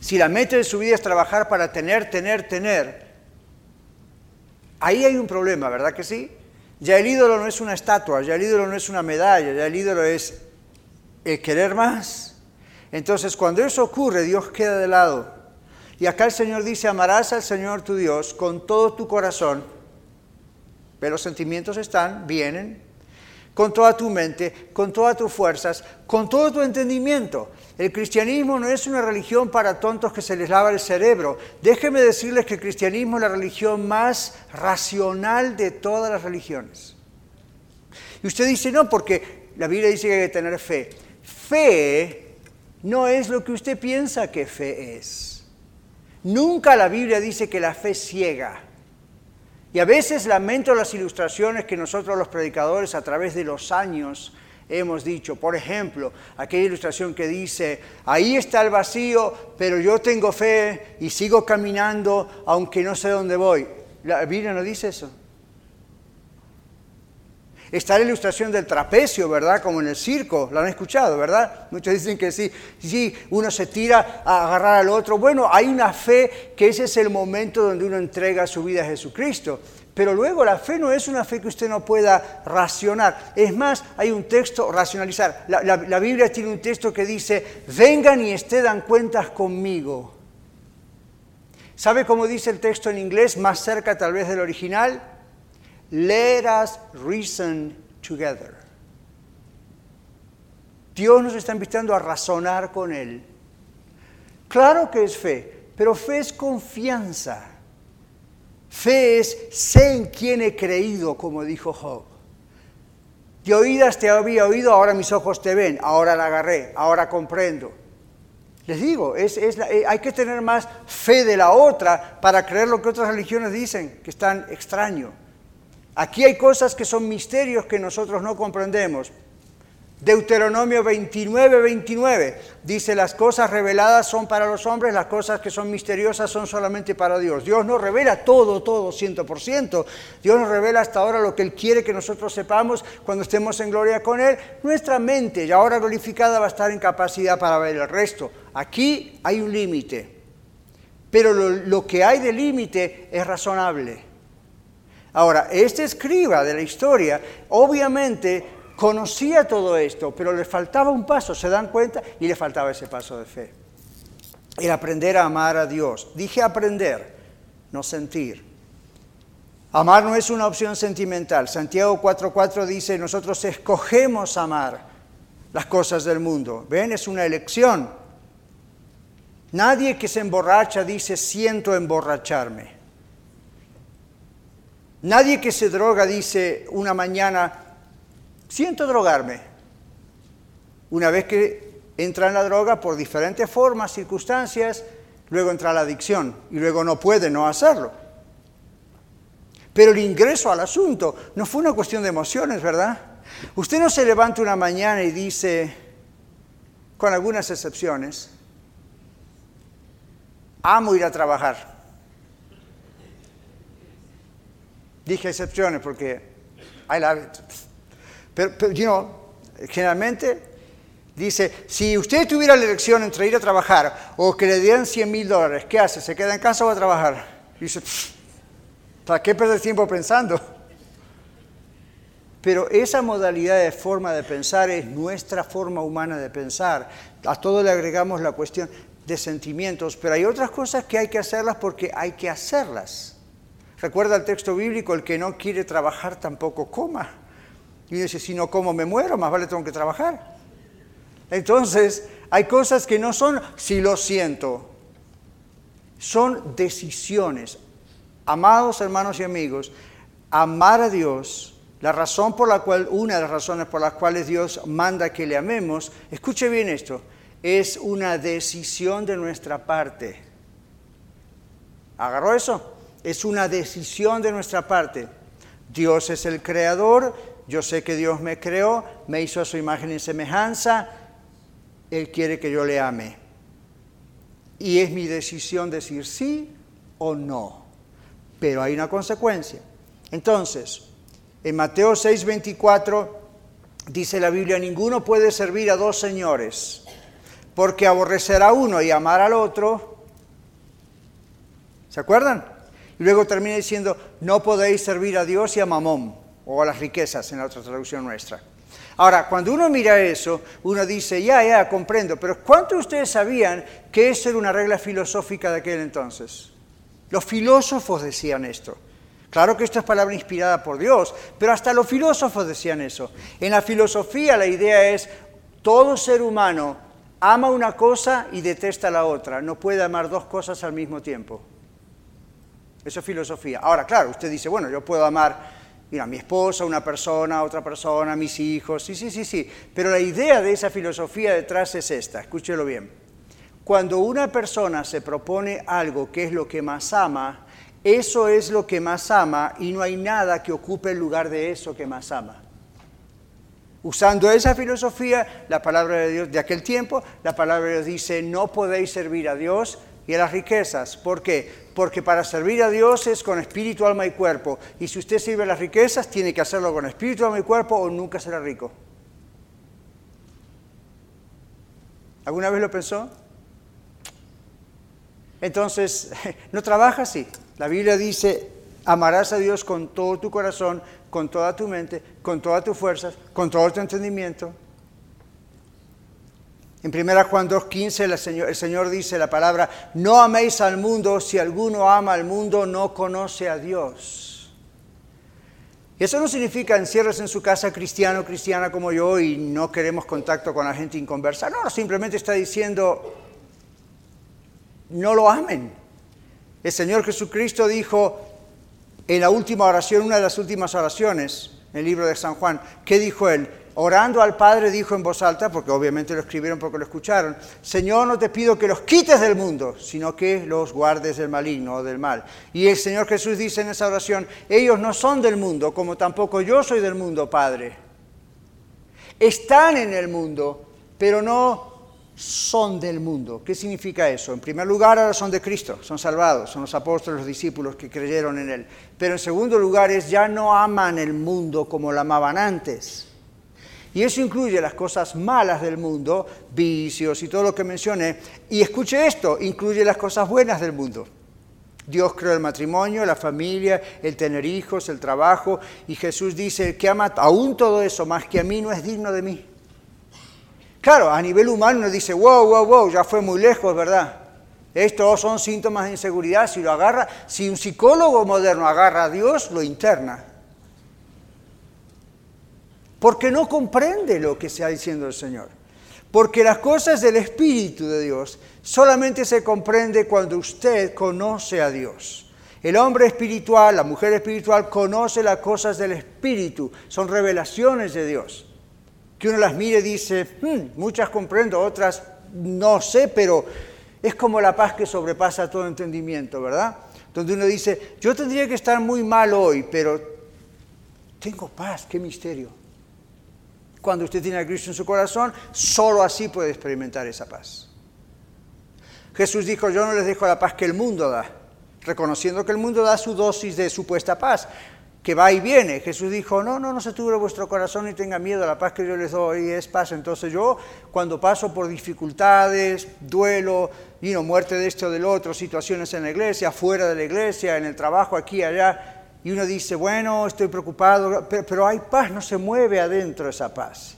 Si la meta de su vida es trabajar para tener, tener, tener, Ahí hay un problema, ¿verdad que sí? Ya el ídolo no es una estatua, ya el ídolo no es una medalla, ya el ídolo es el querer más. Entonces, cuando eso ocurre, Dios queda de lado. Y acá el Señor dice, amarás al Señor tu Dios con todo tu corazón. Pero los sentimientos están, vienen, con toda tu mente, con todas tus fuerzas, con todo tu entendimiento. El cristianismo no es una religión para tontos que se les lava el cerebro. Déjenme decirles que el cristianismo es la religión más racional de todas las religiones. Y usted dice, no, porque la Biblia dice que hay que tener fe. Fe no es lo que usted piensa que fe es. Nunca la Biblia dice que la fe ciega. Y a veces lamento las ilustraciones que nosotros los predicadores a través de los años hemos dicho. Por ejemplo, aquella ilustración que dice, ahí está el vacío, pero yo tengo fe y sigo caminando aunque no sé dónde voy. La Biblia no dice eso. Está la ilustración del trapecio, ¿verdad? Como en el circo, lo han escuchado, ¿verdad? Muchos dicen que sí, sí, uno se tira a agarrar al otro. Bueno, hay una fe que ese es el momento donde uno entrega su vida a Jesucristo. Pero luego la fe no es una fe que usted no pueda racionar. Es más, hay un texto, racionalizar. La, Biblia tiene un texto que dice, vengan y estén cuentas conmigo. ¿Sabe cómo dice el texto en inglés, más cerca tal vez del original? Let us reason together. Dios nos está invitando a razonar con Él. Claro que es fe, pero fe es confianza. Fe es sé en quién he creído, como dijo Job. De oídas te había oído, ahora mis ojos te ven, ahora la agarré, ahora comprendo. Les digo, eh, hay que tener más fe de la otra para creer lo que otras religiones dicen, que están extraño. Aquí hay cosas que son misterios que nosotros no comprendemos. Deuteronomio 29, 29 dice, las cosas reveladas son para los hombres, las cosas que son misteriosas son solamente para Dios. Dios no revela todo, todo, ciento por ciento. Dios nos revela hasta ahora lo que Él quiere que nosotros sepamos cuando estemos en gloria con Él. Nuestra mente, ya ahora glorificada, va a estar en capacidad para ver el resto. Aquí hay un límite, pero lo, lo que hay de límite es razonable. Ahora, este escriba de la historia, obviamente conocía todo esto, pero le faltaba un paso, ¿se dan cuenta? Y le faltaba ese paso de fe. El aprender a amar a Dios. Dije aprender, no sentir. Amar no es una opción sentimental. Santiago 4.4 dice, nosotros escogemos amar las cosas del mundo. ¿Ven? Es una elección. Nadie que se emborracha dice, siento emborracharme. Nadie que se droga dice una mañana, siento drogarme. Una vez que entra en la droga por diferentes formas, circunstancias, luego entra la adicción y luego no puede no hacerlo. Pero el ingreso al asunto no fue una cuestión de emociones, ¿verdad? Usted no se levanta una mañana y dice, con algunas excepciones, amo ir a trabajar. Dije excepciones porque I love it. Pero, generalmente dice, si usted tuviera la elección entre ir a trabajar o que le dieran 100 mil dólares, ¿qué hace? ¿Se queda en casa o va a trabajar? dice, ¿para qué perder tiempo pensando? Pero esa modalidad de forma de pensar es nuestra forma humana de pensar. A todo le agregamos la cuestión de sentimientos, pero hay otras cosas que hay que hacerlas porque hay que hacerlas. Recuerda el texto bíblico, el que no quiere trabajar tampoco coma. Y dice, si no como me muero, más vale tengo que trabajar. Entonces, hay cosas que no son si lo siento, son decisiones. Amados hermanos y amigos, amar a Dios, la razón por la cual, una de las razones por las cuales Dios manda que le amemos, escuche bien esto, es una decisión de nuestra parte. ¿Agarró eso? Es una decisión de nuestra parte. Dios es el creador, yo sé que Dios me creó, me hizo a su imagen y semejanza, Él quiere que yo le ame. Y es mi decisión decir sí o no. Pero hay una consecuencia. Entonces, en Mateo 6:24 dice la Biblia, ninguno puede servir a dos señores, porque aborrecerá a uno y amar al otro. ¿Se acuerdan? Y luego termina diciendo, no podéis servir a Dios y a Mamón, o a las riquezas en la otra traducción nuestra. Ahora, cuando uno mira eso, uno dice, ya, ya, comprendo, pero ¿cuántos de ustedes sabían que eso era una regla filosófica de aquel entonces? Los filósofos decían esto. Claro que esto es palabra inspirada por Dios, pero hasta los filósofos decían eso. En la filosofía la idea es, todo ser humano ama una cosa y detesta la otra, no puede amar dos cosas al mismo tiempo. Eso es filosofía. Ahora, claro, usted dice, bueno, yo puedo amar a mi esposa, una persona, otra persona, mis hijos, sí, sí, sí, sí. Pero la idea de esa filosofía detrás es esta, escúchelo bien. Cuando una persona se propone algo que es lo que más ama, eso es lo que más ama y no hay nada que ocupe el lugar de eso que más ama. Usando esa filosofía, la palabra de Dios de aquel tiempo, la palabra de Dios dice, no podéis servir a Dios y a las riquezas. ¿Por qué? porque para servir a Dios es con espíritu, alma y cuerpo. Y si usted sirve a las riquezas, tiene que hacerlo con espíritu, alma y cuerpo o nunca será rico. ¿Alguna vez lo pensó? Entonces, no trabaja así. La Biblia dice, amarás a Dios con todo tu corazón, con toda tu mente, con todas tus fuerzas, con todo tu entendimiento. En 1 Juan 2.15 el Señor, dice la palabra, no améis al mundo, si alguno ama al mundo no conoce a Dios. Y eso no significa encierres en su casa cristiano, cristiana como yo y no queremos contacto con la gente inconversa. No, simplemente está diciendo, no lo amen. El Señor Jesucristo dijo en la última oración, una de las últimas oraciones, en el libro de San Juan, ¿qué dijo él? Orando al Padre, dijo en voz alta, porque obviamente lo escribieron porque lo escucharon, Señor, no te pido que los quites del mundo, sino que los guardes del maligno o del mal. Y el Señor Jesús dice en esa oración, ellos no son del mundo, como tampoco yo soy del mundo, Padre. Están en el mundo, pero no son del mundo. ¿Qué significa eso? En primer lugar, ahora son de Cristo, son salvados, son los apóstoles, los discípulos que creyeron en Él. Pero en segundo lugar es ya no aman el mundo como lo amaban antes y eso incluye las cosas malas del mundo, vicios y todo lo que mencioné. Y escuche esto, incluye las cosas buenas del mundo. Dios creó el matrimonio, la familia, el tener hijos, el trabajo. Y Jesús dice, el que ama aún todo eso más que a mí no es digno de mí. Claro, a nivel humano dice, wow, wow, wow, ya fue muy lejos, ¿verdad? Estos son síntomas de inseguridad. Si lo agarra, si un psicólogo moderno agarra a Dios, lo interna porque no comprende lo que está diciendo el Señor. Porque las cosas del Espíritu de Dios solamente se comprende cuando usted conoce a Dios. El hombre espiritual, la mujer espiritual conoce las cosas del Espíritu, son revelaciones de Dios. Que uno las mire y dice, hmm, muchas comprendo, otras no sé, pero es como la paz que sobrepasa todo entendimiento, ¿verdad? Donde uno dice, yo tendría que estar muy mal hoy, pero tengo paz, qué misterio. Cuando usted tiene a Cristo en su corazón, solo así puede experimentar esa paz. Jesús dijo, yo no les dejo la paz que el mundo da, reconociendo que el mundo da su dosis de supuesta paz, que va y viene. Jesús dijo, no, no, no se tuve vuestro corazón y tenga miedo, la paz que yo les doy es paz. Entonces yo, cuando paso por dificultades, duelo, y muerte de esto o del otro, situaciones en la iglesia, fuera de la iglesia, en el trabajo, aquí, allá, y uno dice, bueno, estoy preocupado, pero, hay paz, no se mueve adentro esa paz.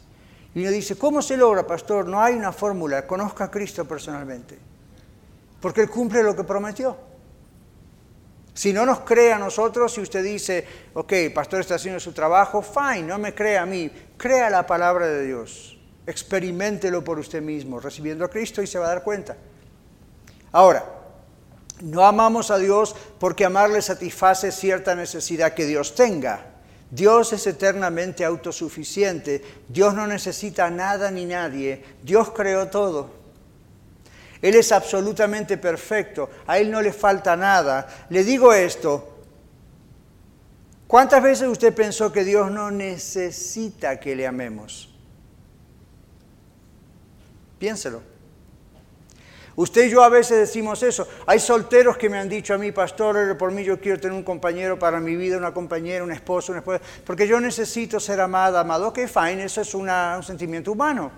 Y uno dice, ¿cómo se logra, pastor? No hay una fórmula, conozca a Cristo personalmente, porque Él cumple lo que prometió. Si no nos cree a nosotros, si usted dice, ok, pastor está haciendo su trabajo, fine, no me crea a mí, crea la palabra de Dios, experimentelo por usted mismo, recibiendo a Cristo y se va a dar cuenta. Ahora, no amamos a Dios porque amarle satisface cierta necesidad que Dios tenga. Dios es eternamente autosuficiente. Dios no necesita nada ni nadie. Dios creó todo. Él es absolutamente perfecto. A Él no le falta nada. Le digo esto ¿Cuántas veces usted pensó que Dios no necesita que le amemos? Piénselo. Usted y yo a veces decimos eso. Hay solteros que me han dicho a mí, pastor, por mí yo quiero tener un compañero para mi vida, una compañera, un esposo, una esposa, porque yo necesito ser amada, amado. Ok, fine, eso es un sentimiento humano.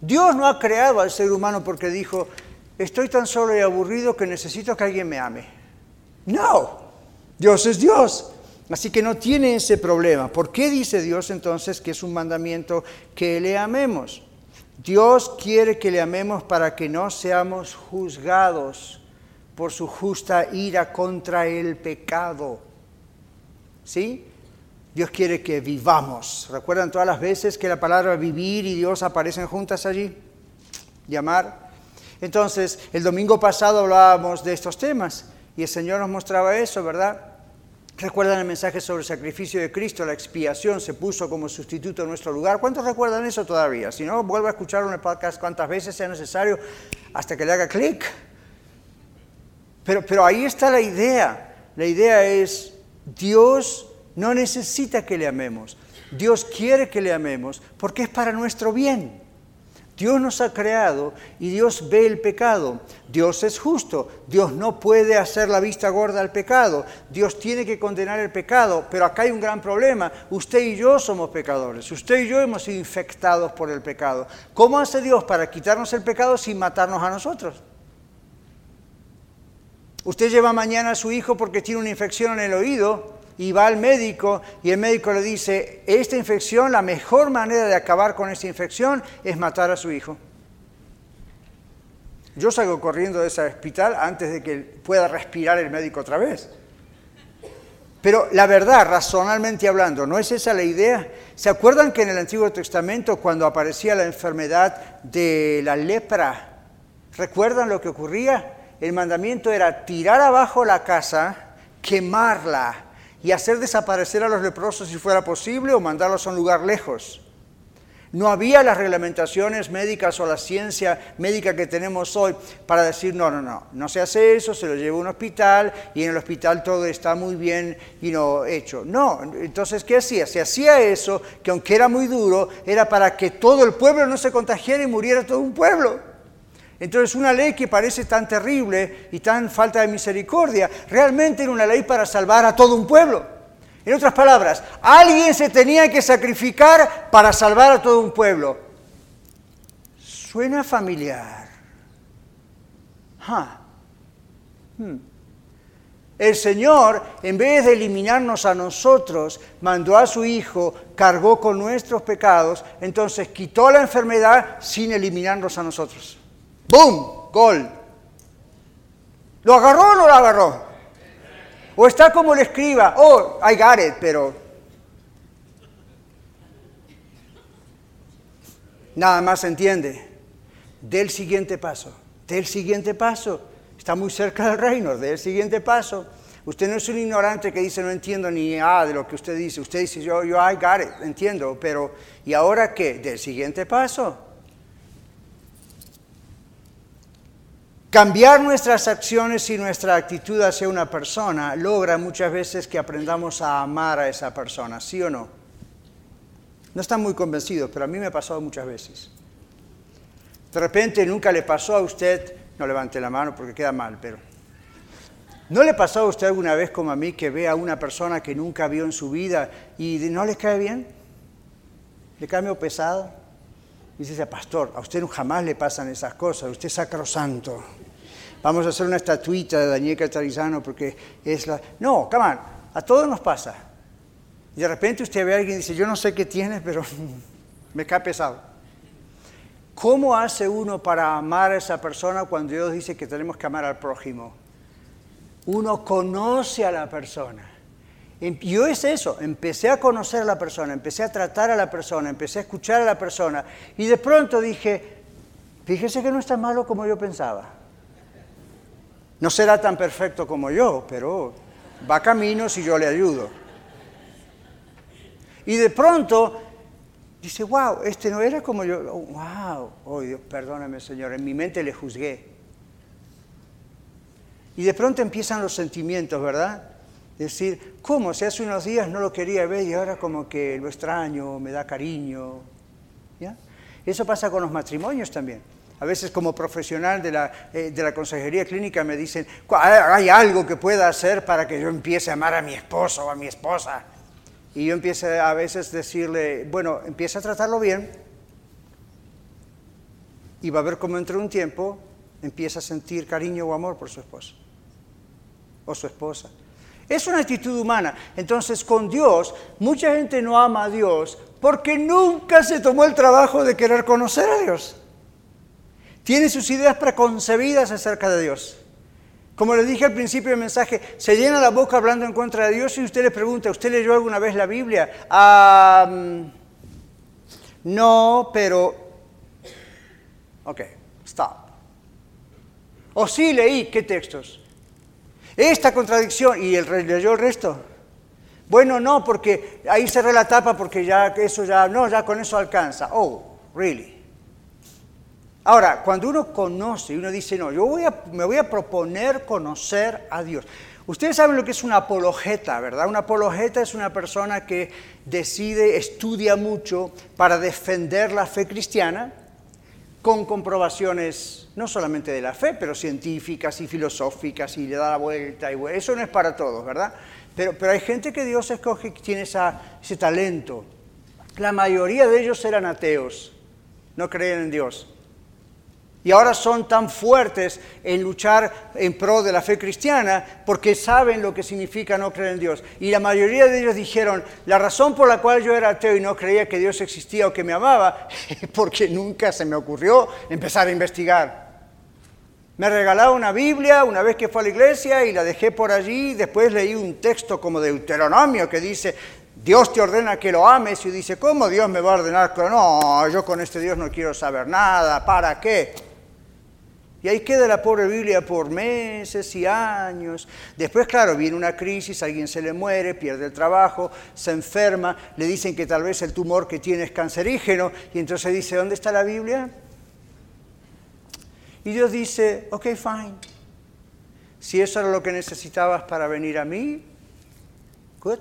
Dios no ha creado al ser humano porque dijo, estoy tan solo y aburrido que necesito que alguien me ame. No, Dios es Dios. Así que no tiene ese problema. ¿Por qué dice Dios entonces que es un mandamiento que le amemos? Dios quiere que le amemos para que no seamos juzgados por su justa ira contra el pecado. ¿Sí? Dios quiere que vivamos. ¿Recuerdan todas las veces que la palabra vivir y Dios aparecen juntas allí? Llamar. Entonces, el domingo pasado hablábamos de estos temas y el Señor nos mostraba eso, ¿verdad? ¿Recuerdan el mensaje sobre el sacrificio de Cristo? La expiación se puso como sustituto en nuestro lugar. ¿Cuántos recuerdan eso todavía? Si no, vuelva a escucharlo en el podcast cuantas veces sea necesario hasta que le haga clic. Pero, pero ahí está la idea. La idea es, Dios no necesita que le amemos. Dios quiere que le amemos porque es para nuestro bien. Dios nos ha creado y Dios ve el pecado. Dios es justo. Dios no puede hacer la vista gorda al pecado. Dios tiene que condenar el pecado. Pero acá hay un gran problema. Usted y yo somos pecadores. Usted y yo hemos sido infectados por el pecado. ¿Cómo hace Dios para quitarnos el pecado sin matarnos a nosotros? Usted lleva mañana a su hijo porque tiene una infección en el oído y va al médico y el médico le dice, esta infección, la mejor manera de acabar con esta infección es matar a su hijo. Yo salgo corriendo de ese hospital antes de que pueda respirar el médico otra vez. Pero la verdad, razonalmente hablando, ¿no es esa la idea? ¿Se acuerdan que en el Antiguo Testamento cuando aparecía la enfermedad de la lepra, ¿recuerdan lo que ocurría? El mandamiento era tirar abajo la casa, quemarla y hacer desaparecer a los leprosos si fuera posible o mandarlos a un lugar lejos. No había las reglamentaciones médicas o la ciencia médica que tenemos hoy para decir, no, no, no, no se hace eso, se lo lleva a un hospital y en el hospital todo está muy bien y no hecho. No, entonces, ¿qué hacía? Se hacía eso, que aunque era muy duro, era para que todo el pueblo no se contagiara y muriera todo un pueblo. Entonces una ley que parece tan terrible y tan falta de misericordia, realmente era una ley para salvar a todo un pueblo. En otras palabras, alguien se tenía que sacrificar para salvar a todo un pueblo. Suena familiar. Hmm. El Señor, en vez de eliminarnos a nosotros, mandó a su Hijo, cargó con nuestros pecados, entonces quitó la enfermedad sin eliminarnos a nosotros. ¡Boom! Gol. ¿Lo agarró o no lo agarró? O está como le escriba, oh, I got it, pero nada más entiende. Del siguiente paso, del siguiente paso. Está muy cerca del reino, del siguiente paso. Usted no es un ignorante que dice no entiendo ni nada de lo que usted dice. Usted dice yo, yo, I got it, entiendo, pero ¿y ahora qué? Del siguiente paso. Cambiar nuestras acciones y nuestra actitud hacia una persona logra muchas veces que aprendamos a amar a esa persona, ¿sí o no? No están muy convencidos, pero a mí me ha pasado muchas veces. De repente nunca le pasó a usted, no levante la mano porque queda mal, pero ¿no le pasó a usted alguna vez como a mí que ve a una persona que nunca vio en su vida y no le cae bien? ¿Le cae medio pesado? Dice, pastor, a usted jamás le pasan esas cosas, usted es sacrosanto. Vamos a hacer una estatuita de Daniel Catarizano porque es la... No, come on, a todos nos pasa. Y de repente usted ve a alguien y dice, yo no sé qué tiene, pero me cae pesado. ¿Cómo hace uno para amar a esa persona cuando Dios dice que tenemos que amar al prójimo? Uno conoce a la persona. Em, yo es eso, empecé a conocer a la persona, empecé a tratar a la persona, empecé a escuchar a la persona y de pronto dije, fíjese que no está malo como yo pensaba. No será tan perfecto como yo, pero va camino si yo le ayudo. Y de pronto dice, wow, este no era como yo, oh, wow, oh Dios, perdóname Señor, en mi mente le juzgué. Y de pronto empiezan los sentimientos, ¿verdad? Decir, ¿cómo? Si hace unos días no lo quería ver y ahora como que lo extraño, me da cariño. ¿Ya? Eso pasa con los matrimonios también. A veces como profesional de la, eh, de la consejería clínica me dicen, ¿hay algo que pueda hacer para que yo empiece a amar a mi esposo o a mi esposa? Y yo empiezo a veces decirle, bueno, empieza a tratarlo bien y va a ver cómo entre un tiempo empieza a sentir cariño o amor por su esposo o su esposa. Es una actitud humana. Entonces con Dios, mucha gente no ama a Dios porque nunca se tomó el trabajo de querer conocer a Dios. Tiene sus ideas preconcebidas acerca de Dios. Como le dije al principio del mensaje, se llena la boca hablando en contra de Dios y usted le pregunta, ¿usted leyó alguna vez la Biblia? no, pero... Ok, stop. O sí leí, ¿qué textos? Esta contradicción, ¿y el leyó el resto? Bueno, no, porque ahí cerré la tapa porque ya eso ya, no, ya con eso alcanza. Oh, really. Ahora, cuando uno conoce y uno dice, no, yo voy a, me voy a proponer conocer a Dios. Ustedes saben lo que es una apologeta, ¿verdad? Una apologeta es una persona que decide, estudia mucho para defender la fe cristiana con comprobaciones no solamente de la fe, pero científicas y filosóficas y le da la vuelta. Y eso no es para todos, ¿verdad? Pero, pero hay gente que Dios escoge que tiene ese talento. La mayoría de ellos eran ateos, no creían en Dios y ahora son tan fuertes en luchar en pro de la fe cristiana porque saben lo que significa no creer en Dios. Y la mayoría de ellos dijeron, la razón por la cual yo era ateo y no creía que Dios existía o que me amaba, porque nunca se me ocurrió empezar a investigar. Me regalaba una Biblia una vez que fue a la iglesia y la dejé por allí. Después leí un texto como de Deuteronomio que dice, Dios te ordena que lo ames y dice, ¿cómo Dios me va a ordenar? No, yo con este Dios no quiero saber nada, ¿para qué? Y ahí queda la pobre Biblia por meses y años. Después, claro, viene una crisis, alguien se le muere, pierde el trabajo, se enferma, le dicen que tal vez el tumor que tiene es cancerígeno, y entonces dice, ¿dónde está la Biblia? Y Dios dice, ok, fine. Si eso era lo que necesitabas para venir a mí, good.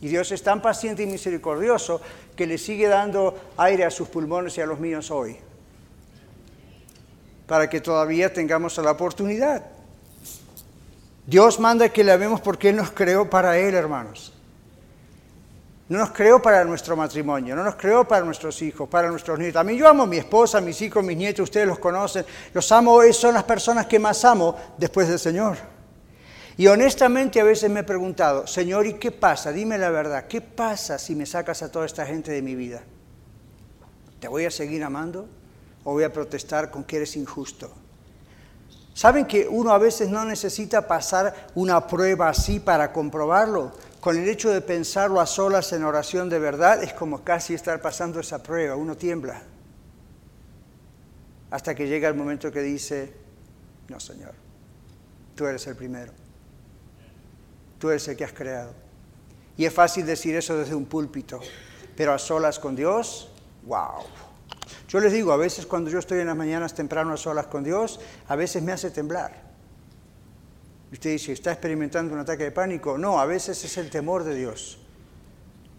Y Dios es tan paciente y misericordioso que le sigue dando aire a sus pulmones y a los míos hoy para que todavía tengamos la oportunidad. Dios manda que le amemos porque Él nos creó para Él, hermanos. No nos creó para nuestro matrimonio, no nos creó para nuestros hijos, para nuestros nietos. A mí yo amo a mi esposa, mis hijos, mis nietos, ustedes los conocen. Los amo, son las personas que más amo después del Señor. Y honestamente a veces me he preguntado, Señor, ¿y qué pasa? Dime la verdad, ¿qué pasa si me sacas a toda esta gente de mi vida? ¿Te voy a seguir amando? O voy a protestar con que eres injusto. ¿Saben que uno a veces no necesita pasar una prueba así para comprobarlo? Con el hecho de pensarlo a solas en oración de verdad es como casi estar pasando esa prueba, uno tiembla. Hasta que llega el momento que dice, no Señor, tú eres el primero, tú eres el que has creado. Y es fácil decir eso desde un púlpito, pero a solas con Dios, wow. Yo les digo, a veces cuando yo estoy en las mañanas temprano a solas con Dios, a veces me hace temblar. Usted dice, ¿está experimentando un ataque de pánico? No, a veces es el temor de Dios.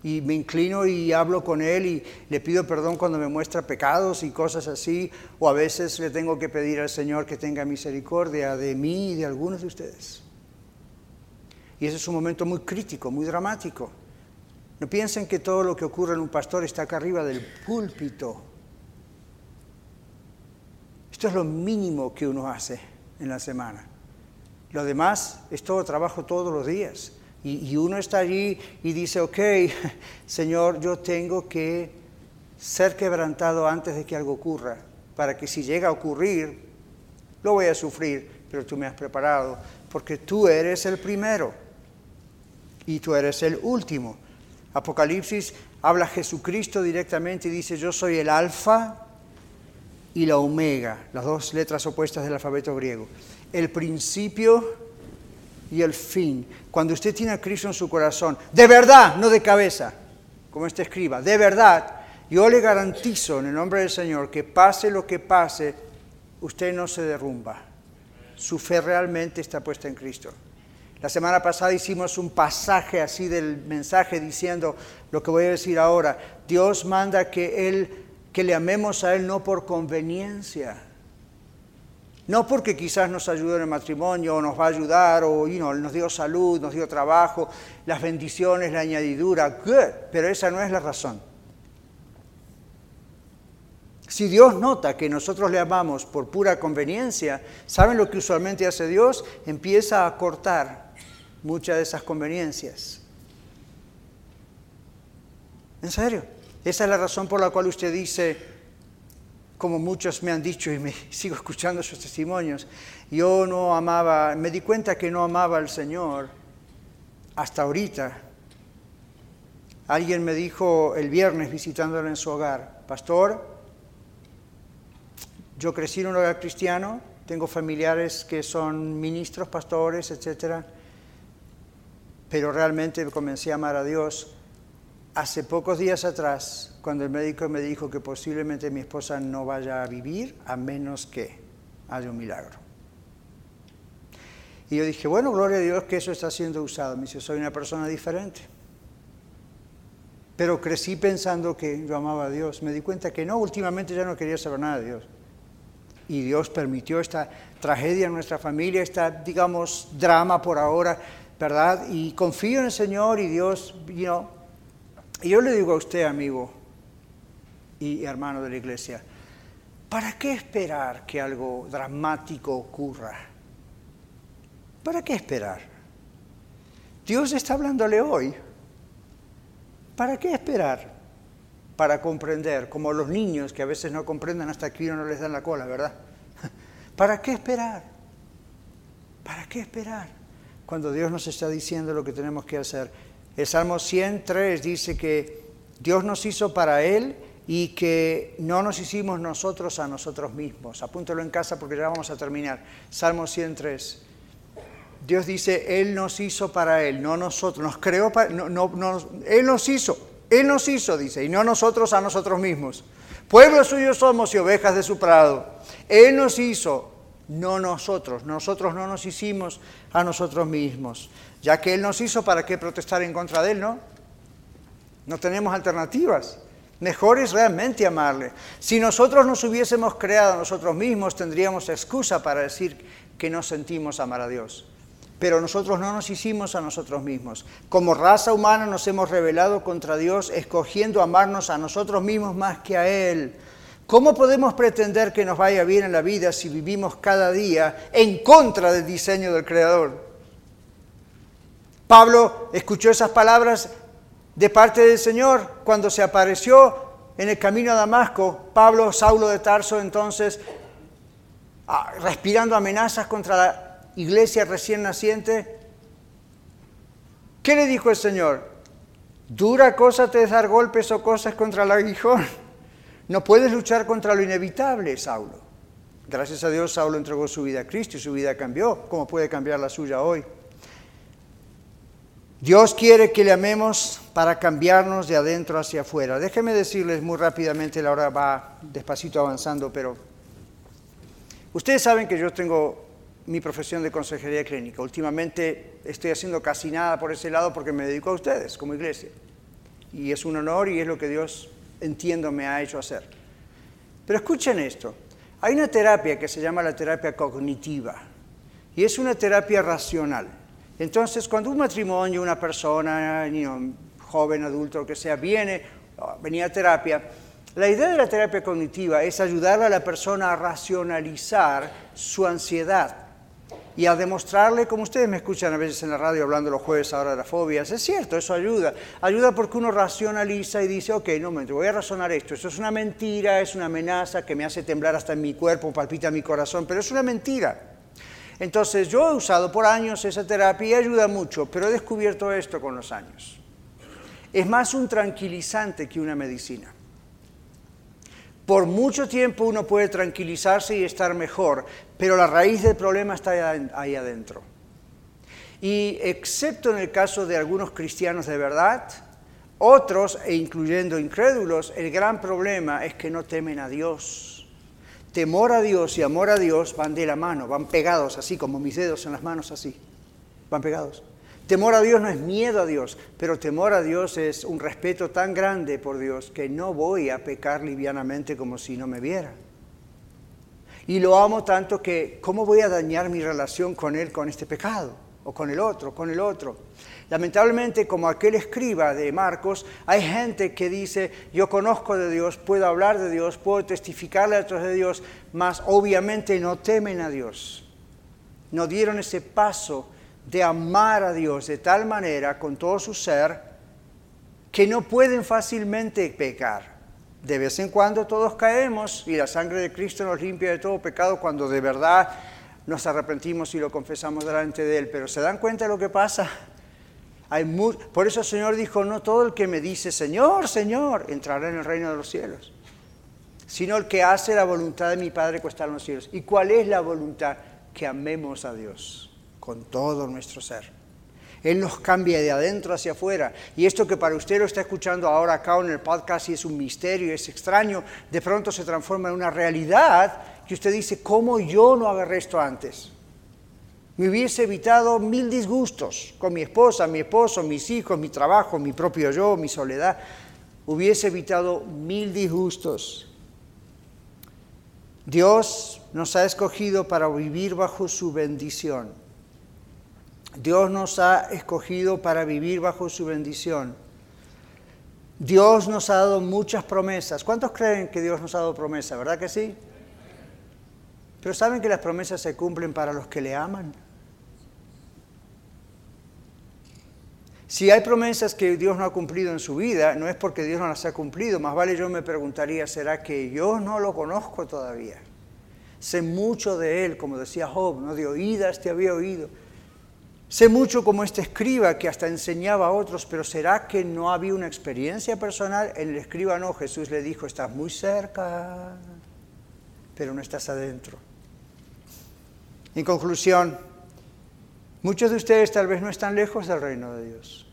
Y me inclino y hablo con Él y le pido perdón cuando me muestra pecados y cosas así. O a veces le tengo que pedir al Señor que tenga misericordia de mí y de algunos de ustedes. Y ese es un momento muy crítico, muy dramático. No piensen que todo lo que ocurre en un pastor está acá arriba del púlpito. Esto es lo mínimo que uno hace en la semana. Lo demás es todo trabajo todos los días. Y, uno está allí y dice, ok, Señor, yo tengo que ser quebrantado antes de que algo ocurra, para que si llega a ocurrir, lo voy a sufrir, pero tú me has preparado, porque tú eres el primero y tú eres el último. Apocalipsis habla Jesucristo directamente y dice, yo soy el alfa y la omega, las dos letras opuestas del alfabeto griego. El principio y el fin. Cuando usted tiene a Cristo en su corazón, de verdad, no de cabeza, como este escriba, de verdad, yo le garantizo en el nombre del Señor que pase lo que pase, usted no se derrumba. Su fe realmente está puesta en Cristo. La semana pasada hicimos un pasaje así del mensaje diciendo lo que voy a decir ahora. Dios manda que él que le amemos a él no por conveniencia. No porque quizás nos ayude en el matrimonio o nos va a ayudar o nos dio salud, nos dio trabajo, las bendiciones, la añadidura, good, pero esa no es la razón. Si Dios nota que nosotros le amamos por pura conveniencia, ¿saben lo que usualmente hace Dios? Empieza a cortar muchas de esas conveniencias. ¿En serio? Esa es la razón por la cual usted dice, como muchos me han dicho y me sigo escuchando sus testimonios, yo no amaba, me di cuenta que no amaba al Señor hasta ahorita. Alguien me dijo el viernes visitándolo en su hogar, pastor, yo crecí en un hogar cristiano, tengo familiares que son ministros, pastores, etcétera pero realmente comencé a amar a Dios hace pocos días atrás, cuando el médico me dijo que posiblemente mi esposa no vaya a vivir a menos que haya un milagro. Y yo dije, bueno, gloria a Dios que eso está siendo usado. Me dice, soy una persona diferente. Pero crecí pensando que yo amaba a Dios. Me di cuenta que no, últimamente ya no quería saber nada de Dios. Y Dios permitió esta tragedia en nuestra familia, esta, digamos, drama por ahora ¿verdad? Y confío en el Señor y Dios, you. Y yo le digo a usted, amigo y hermano de la iglesia, ¿para qué esperar que algo dramático ocurra? ¿Para qué esperar? Dios está hablándole hoy. ¿Para qué esperar? Para comprender, como los niños que a veces no comprenden hasta que uno no les dan la cola, ¿verdad? ¿Para qué esperar? ¿Para qué esperar? cuando Dios nos está diciendo lo que tenemos que hacer. El Salmo 103 dice que Dios nos hizo para Él y que no nos hicimos nosotros a nosotros mismos. Apúntelo en casa porque ya vamos a terminar. Salmo 103. Dios dice, Él nos hizo para Él, no nosotros. Nos creó para... No, no, él nos hizo, Él nos hizo, dice, y no nosotros a nosotros mismos. Pueblo suyo somos y ovejas de su prado. Él nos hizo, no nosotros. Nosotros no nos hicimos a nosotros mismos. Ya que Él nos hizo, ¿para qué protestar en contra de Él, no? No tenemos alternativas. Mejor es realmente amarle. Si nosotros nos hubiésemos creado nosotros mismos, tendríamos excusa para decir que no sentimos amar a Dios. Pero nosotros no nos hicimos a nosotros mismos. Como raza humana nos hemos rebelado contra Dios, escogiendo amarnos a nosotros mismos más que a Él. ¿Cómo podemos pretender que nos vaya bien en la vida si vivimos cada día en contra del diseño del Creador? Pablo escuchó esas palabras de parte del Señor cuando se apareció en el camino a Damasco. Pablo, Saulo de Tarso, entonces, ah, respirando amenazas contra la iglesia recién naciente. ¿Qué le dijo el Señor? ¿Dura cosa te es dar golpes o cosas contra el aguijón? No puedes luchar contra lo inevitable, Saulo. Gracias a Dios, Saulo entregó su vida a Cristo y su vida cambió. ¿Cómo puede cambiar la suya hoy? Dios quiere que le amemos para cambiarnos de adentro hacia afuera. Déjenme decirles muy rápidamente, la hora va despacito avanzando, pero ustedes saben que yo tengo mi profesión de consejería clínica. Últimamente estoy haciendo casi nada por ese lado porque me dedico a ustedes como iglesia. Y es un honor y es lo que Dios entiendo me ha hecho hacer. Pero escuchen esto, hay una terapia que se llama la terapia cognitiva y es una terapia racional. Entonces, cuando un matrimonio, una persona, joven, adulto, lo que sea, viene, venía a terapia, la idea de la terapia cognitiva es ayudar a la persona a racionalizar su ansiedad, y a demostrarle, como ustedes me escuchan a veces en la radio hablando los jueves ahora de las fobias, es cierto, eso ayuda. Ayuda porque uno racionaliza y dice, ok, no, me voy a razonar esto, esto es una mentira, es una amenaza que me hace temblar hasta en mi cuerpo, palpita mi corazón, pero es una mentira. Entonces yo he usado por años esa terapia y ayuda mucho, pero he descubierto esto con los años. Es más un tranquilizante que una medicina. Por mucho tiempo uno puede tranquilizarse y estar mejor, pero la raíz del problema está ahí adentro. Y excepto en el caso de algunos cristianos de verdad, otros, e incluyendo incrédulos, el gran problema es que no temen a Dios. Temor a Dios y amor a Dios van de la mano, van pegados así como mis dedos en las manos así. Van pegados. Temor a Dios no es miedo a Dios, pero temor a Dios es un respeto tan grande por Dios que no voy a pecar livianamente como si no me viera. Y lo amo tanto que, ¿cómo voy a dañar mi relación con Él con este pecado? O con el otro, con el otro. Lamentablemente, como aquel escriba de Marcos, hay gente que dice, yo conozco de Dios, puedo hablar de Dios, puedo testificarle a otros de Dios, mas obviamente no temen a Dios. No dieron ese paso de amar a Dios de tal manera con todo su ser que no pueden fácilmente pecar. De vez en cuando todos caemos y la sangre de Cristo nos limpia de todo pecado cuando de verdad nos arrepentimos y lo confesamos delante de Él. Pero ¿se dan cuenta de lo que pasa? Por eso el Señor dijo, no todo el que me dice, Señor, Señor, entrará en el reino de los cielos, sino el que hace la voluntad de mi Padre que está en los cielos. ¿Y cuál es la voluntad? Que amemos a Dios con todo nuestro ser. Él nos cambia de adentro hacia afuera. Y esto que para usted lo está escuchando ahora acá en el podcast y es un misterio, es extraño, de pronto se transforma en una realidad que usted dice, ¿cómo yo no agarré esto antes? Me hubiese evitado mil disgustos con mi esposa, mi esposo, mis hijos, mi trabajo, mi propio yo, mi soledad. Hubiese evitado mil disgustos. Dios nos ha escogido para vivir bajo su bendición. Dios nos ha escogido para vivir bajo su bendición. Dios nos ha dado muchas promesas. ¿Cuántos creen que Dios nos ha dado promesas? ¿Verdad que sí? Pero ¿saben que las promesas se cumplen para los que le aman? Si hay promesas que Dios no ha cumplido en su vida, no es porque Dios no las ha cumplido. Más vale yo me preguntaría, ¿será que yo no lo conozco todavía? Sé mucho de Él, como decía Job, no de oídas te había oído Sé mucho como este escriba que hasta enseñaba a otros, pero ¿será que no había una experiencia personal? En el escriba no, Jesús le dijo, estás muy cerca, pero no estás adentro. En conclusión, muchos de ustedes tal vez no están lejos del reino de Dios.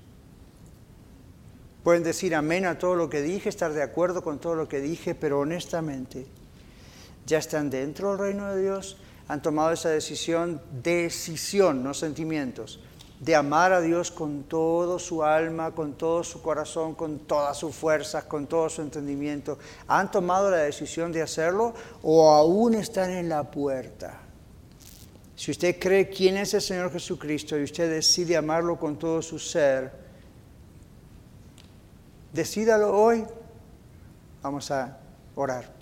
Pueden decir amén a todo lo que dije, estar de acuerdo con todo lo que dije, pero honestamente, ¿ya están dentro del reino de Dios? han tomado esa decisión, decisión, no sentimientos, de amar a Dios con todo su alma, con todo su corazón, con todas sus fuerzas, con todo su entendimiento. ¿Han tomado la decisión de hacerlo o aún están en la puerta? Si usted cree quién es el Señor Jesucristo y usted decide amarlo con todo su ser, decídalo hoy. Vamos a orar.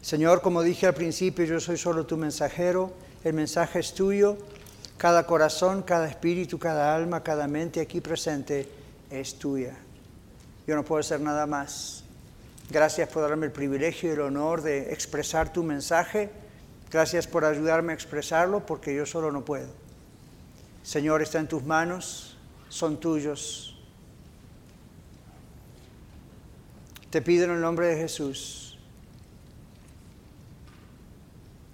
Señor, como dije al principio, yo soy solo tu mensajero, el mensaje es tuyo, cada corazón, cada espíritu, cada alma, cada mente aquí presente es tuya. Yo no puedo hacer nada más. Gracias por darme el privilegio y el honor de expresar tu mensaje. Gracias por ayudarme a expresarlo porque yo solo no puedo. Señor, está en tus manos, son tuyos. Te pido en el nombre de Jesús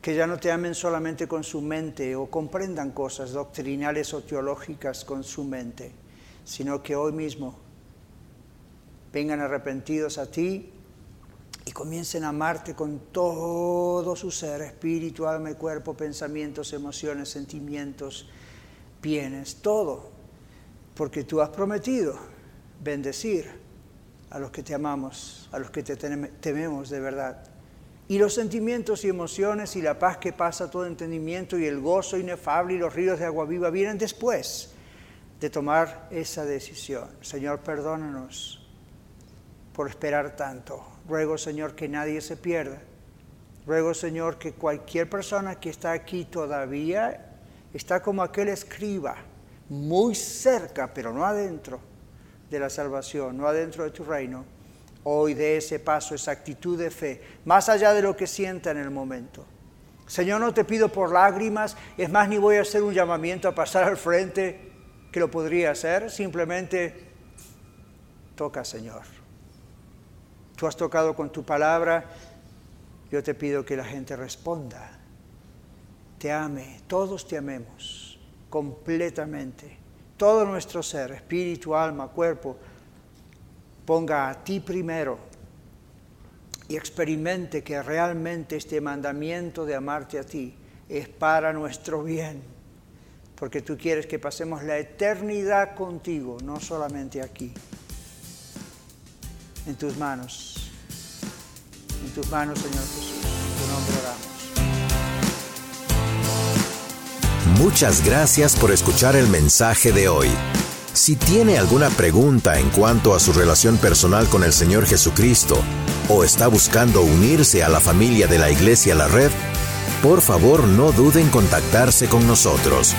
que ya no te amen solamente con su mente o comprendan cosas doctrinales o teológicas con su mente, sino que hoy mismo vengan arrepentidos a ti y comiencen a amarte con todo su ser, espíritu, alma cuerpo, pensamientos, emociones, sentimientos, bienes, todo, porque tú has prometido bendecir a los que te amamos, a los que te tememos de verdad. Y los sentimientos y emociones y la paz que pasa todo entendimiento y el gozo inefable y los ríos de agua viva vienen después de tomar esa decisión. Señor, perdónanos por esperar tanto. Ruego, Señor, que nadie se pierda. Ruego, Señor, que cualquier persona que está aquí todavía está como aquel escriba, muy cerca, pero no adentro de la salvación, no adentro de tu reino hoy de ese paso, esa actitud de fe, más allá de lo que sienta en el momento. Señor, no te pido por lágrimas, es más, ni voy a hacer un llamamiento a pasar al frente, que lo podría hacer, simplemente toca, Señor. Tú has tocado con tu palabra, yo te pido que la gente responda, te ame, todos te amemos completamente, todo nuestro ser, espíritu, alma, cuerpo, ponga a ti primero y experimente que realmente este mandamiento de amarte a ti es para nuestro bien. porque tú quieres que pasemos la eternidad contigo, no solamente aquí. En tus manos, en tus manos, Señor Jesús, tu nombre oramos. Muchas gracias por escuchar el mensaje de hoy. Si tiene alguna pregunta en cuanto a su relación personal con el Señor Jesucristo o está buscando unirse a la familia de la Iglesia La Red, por favor no duden en contactarse con nosotros.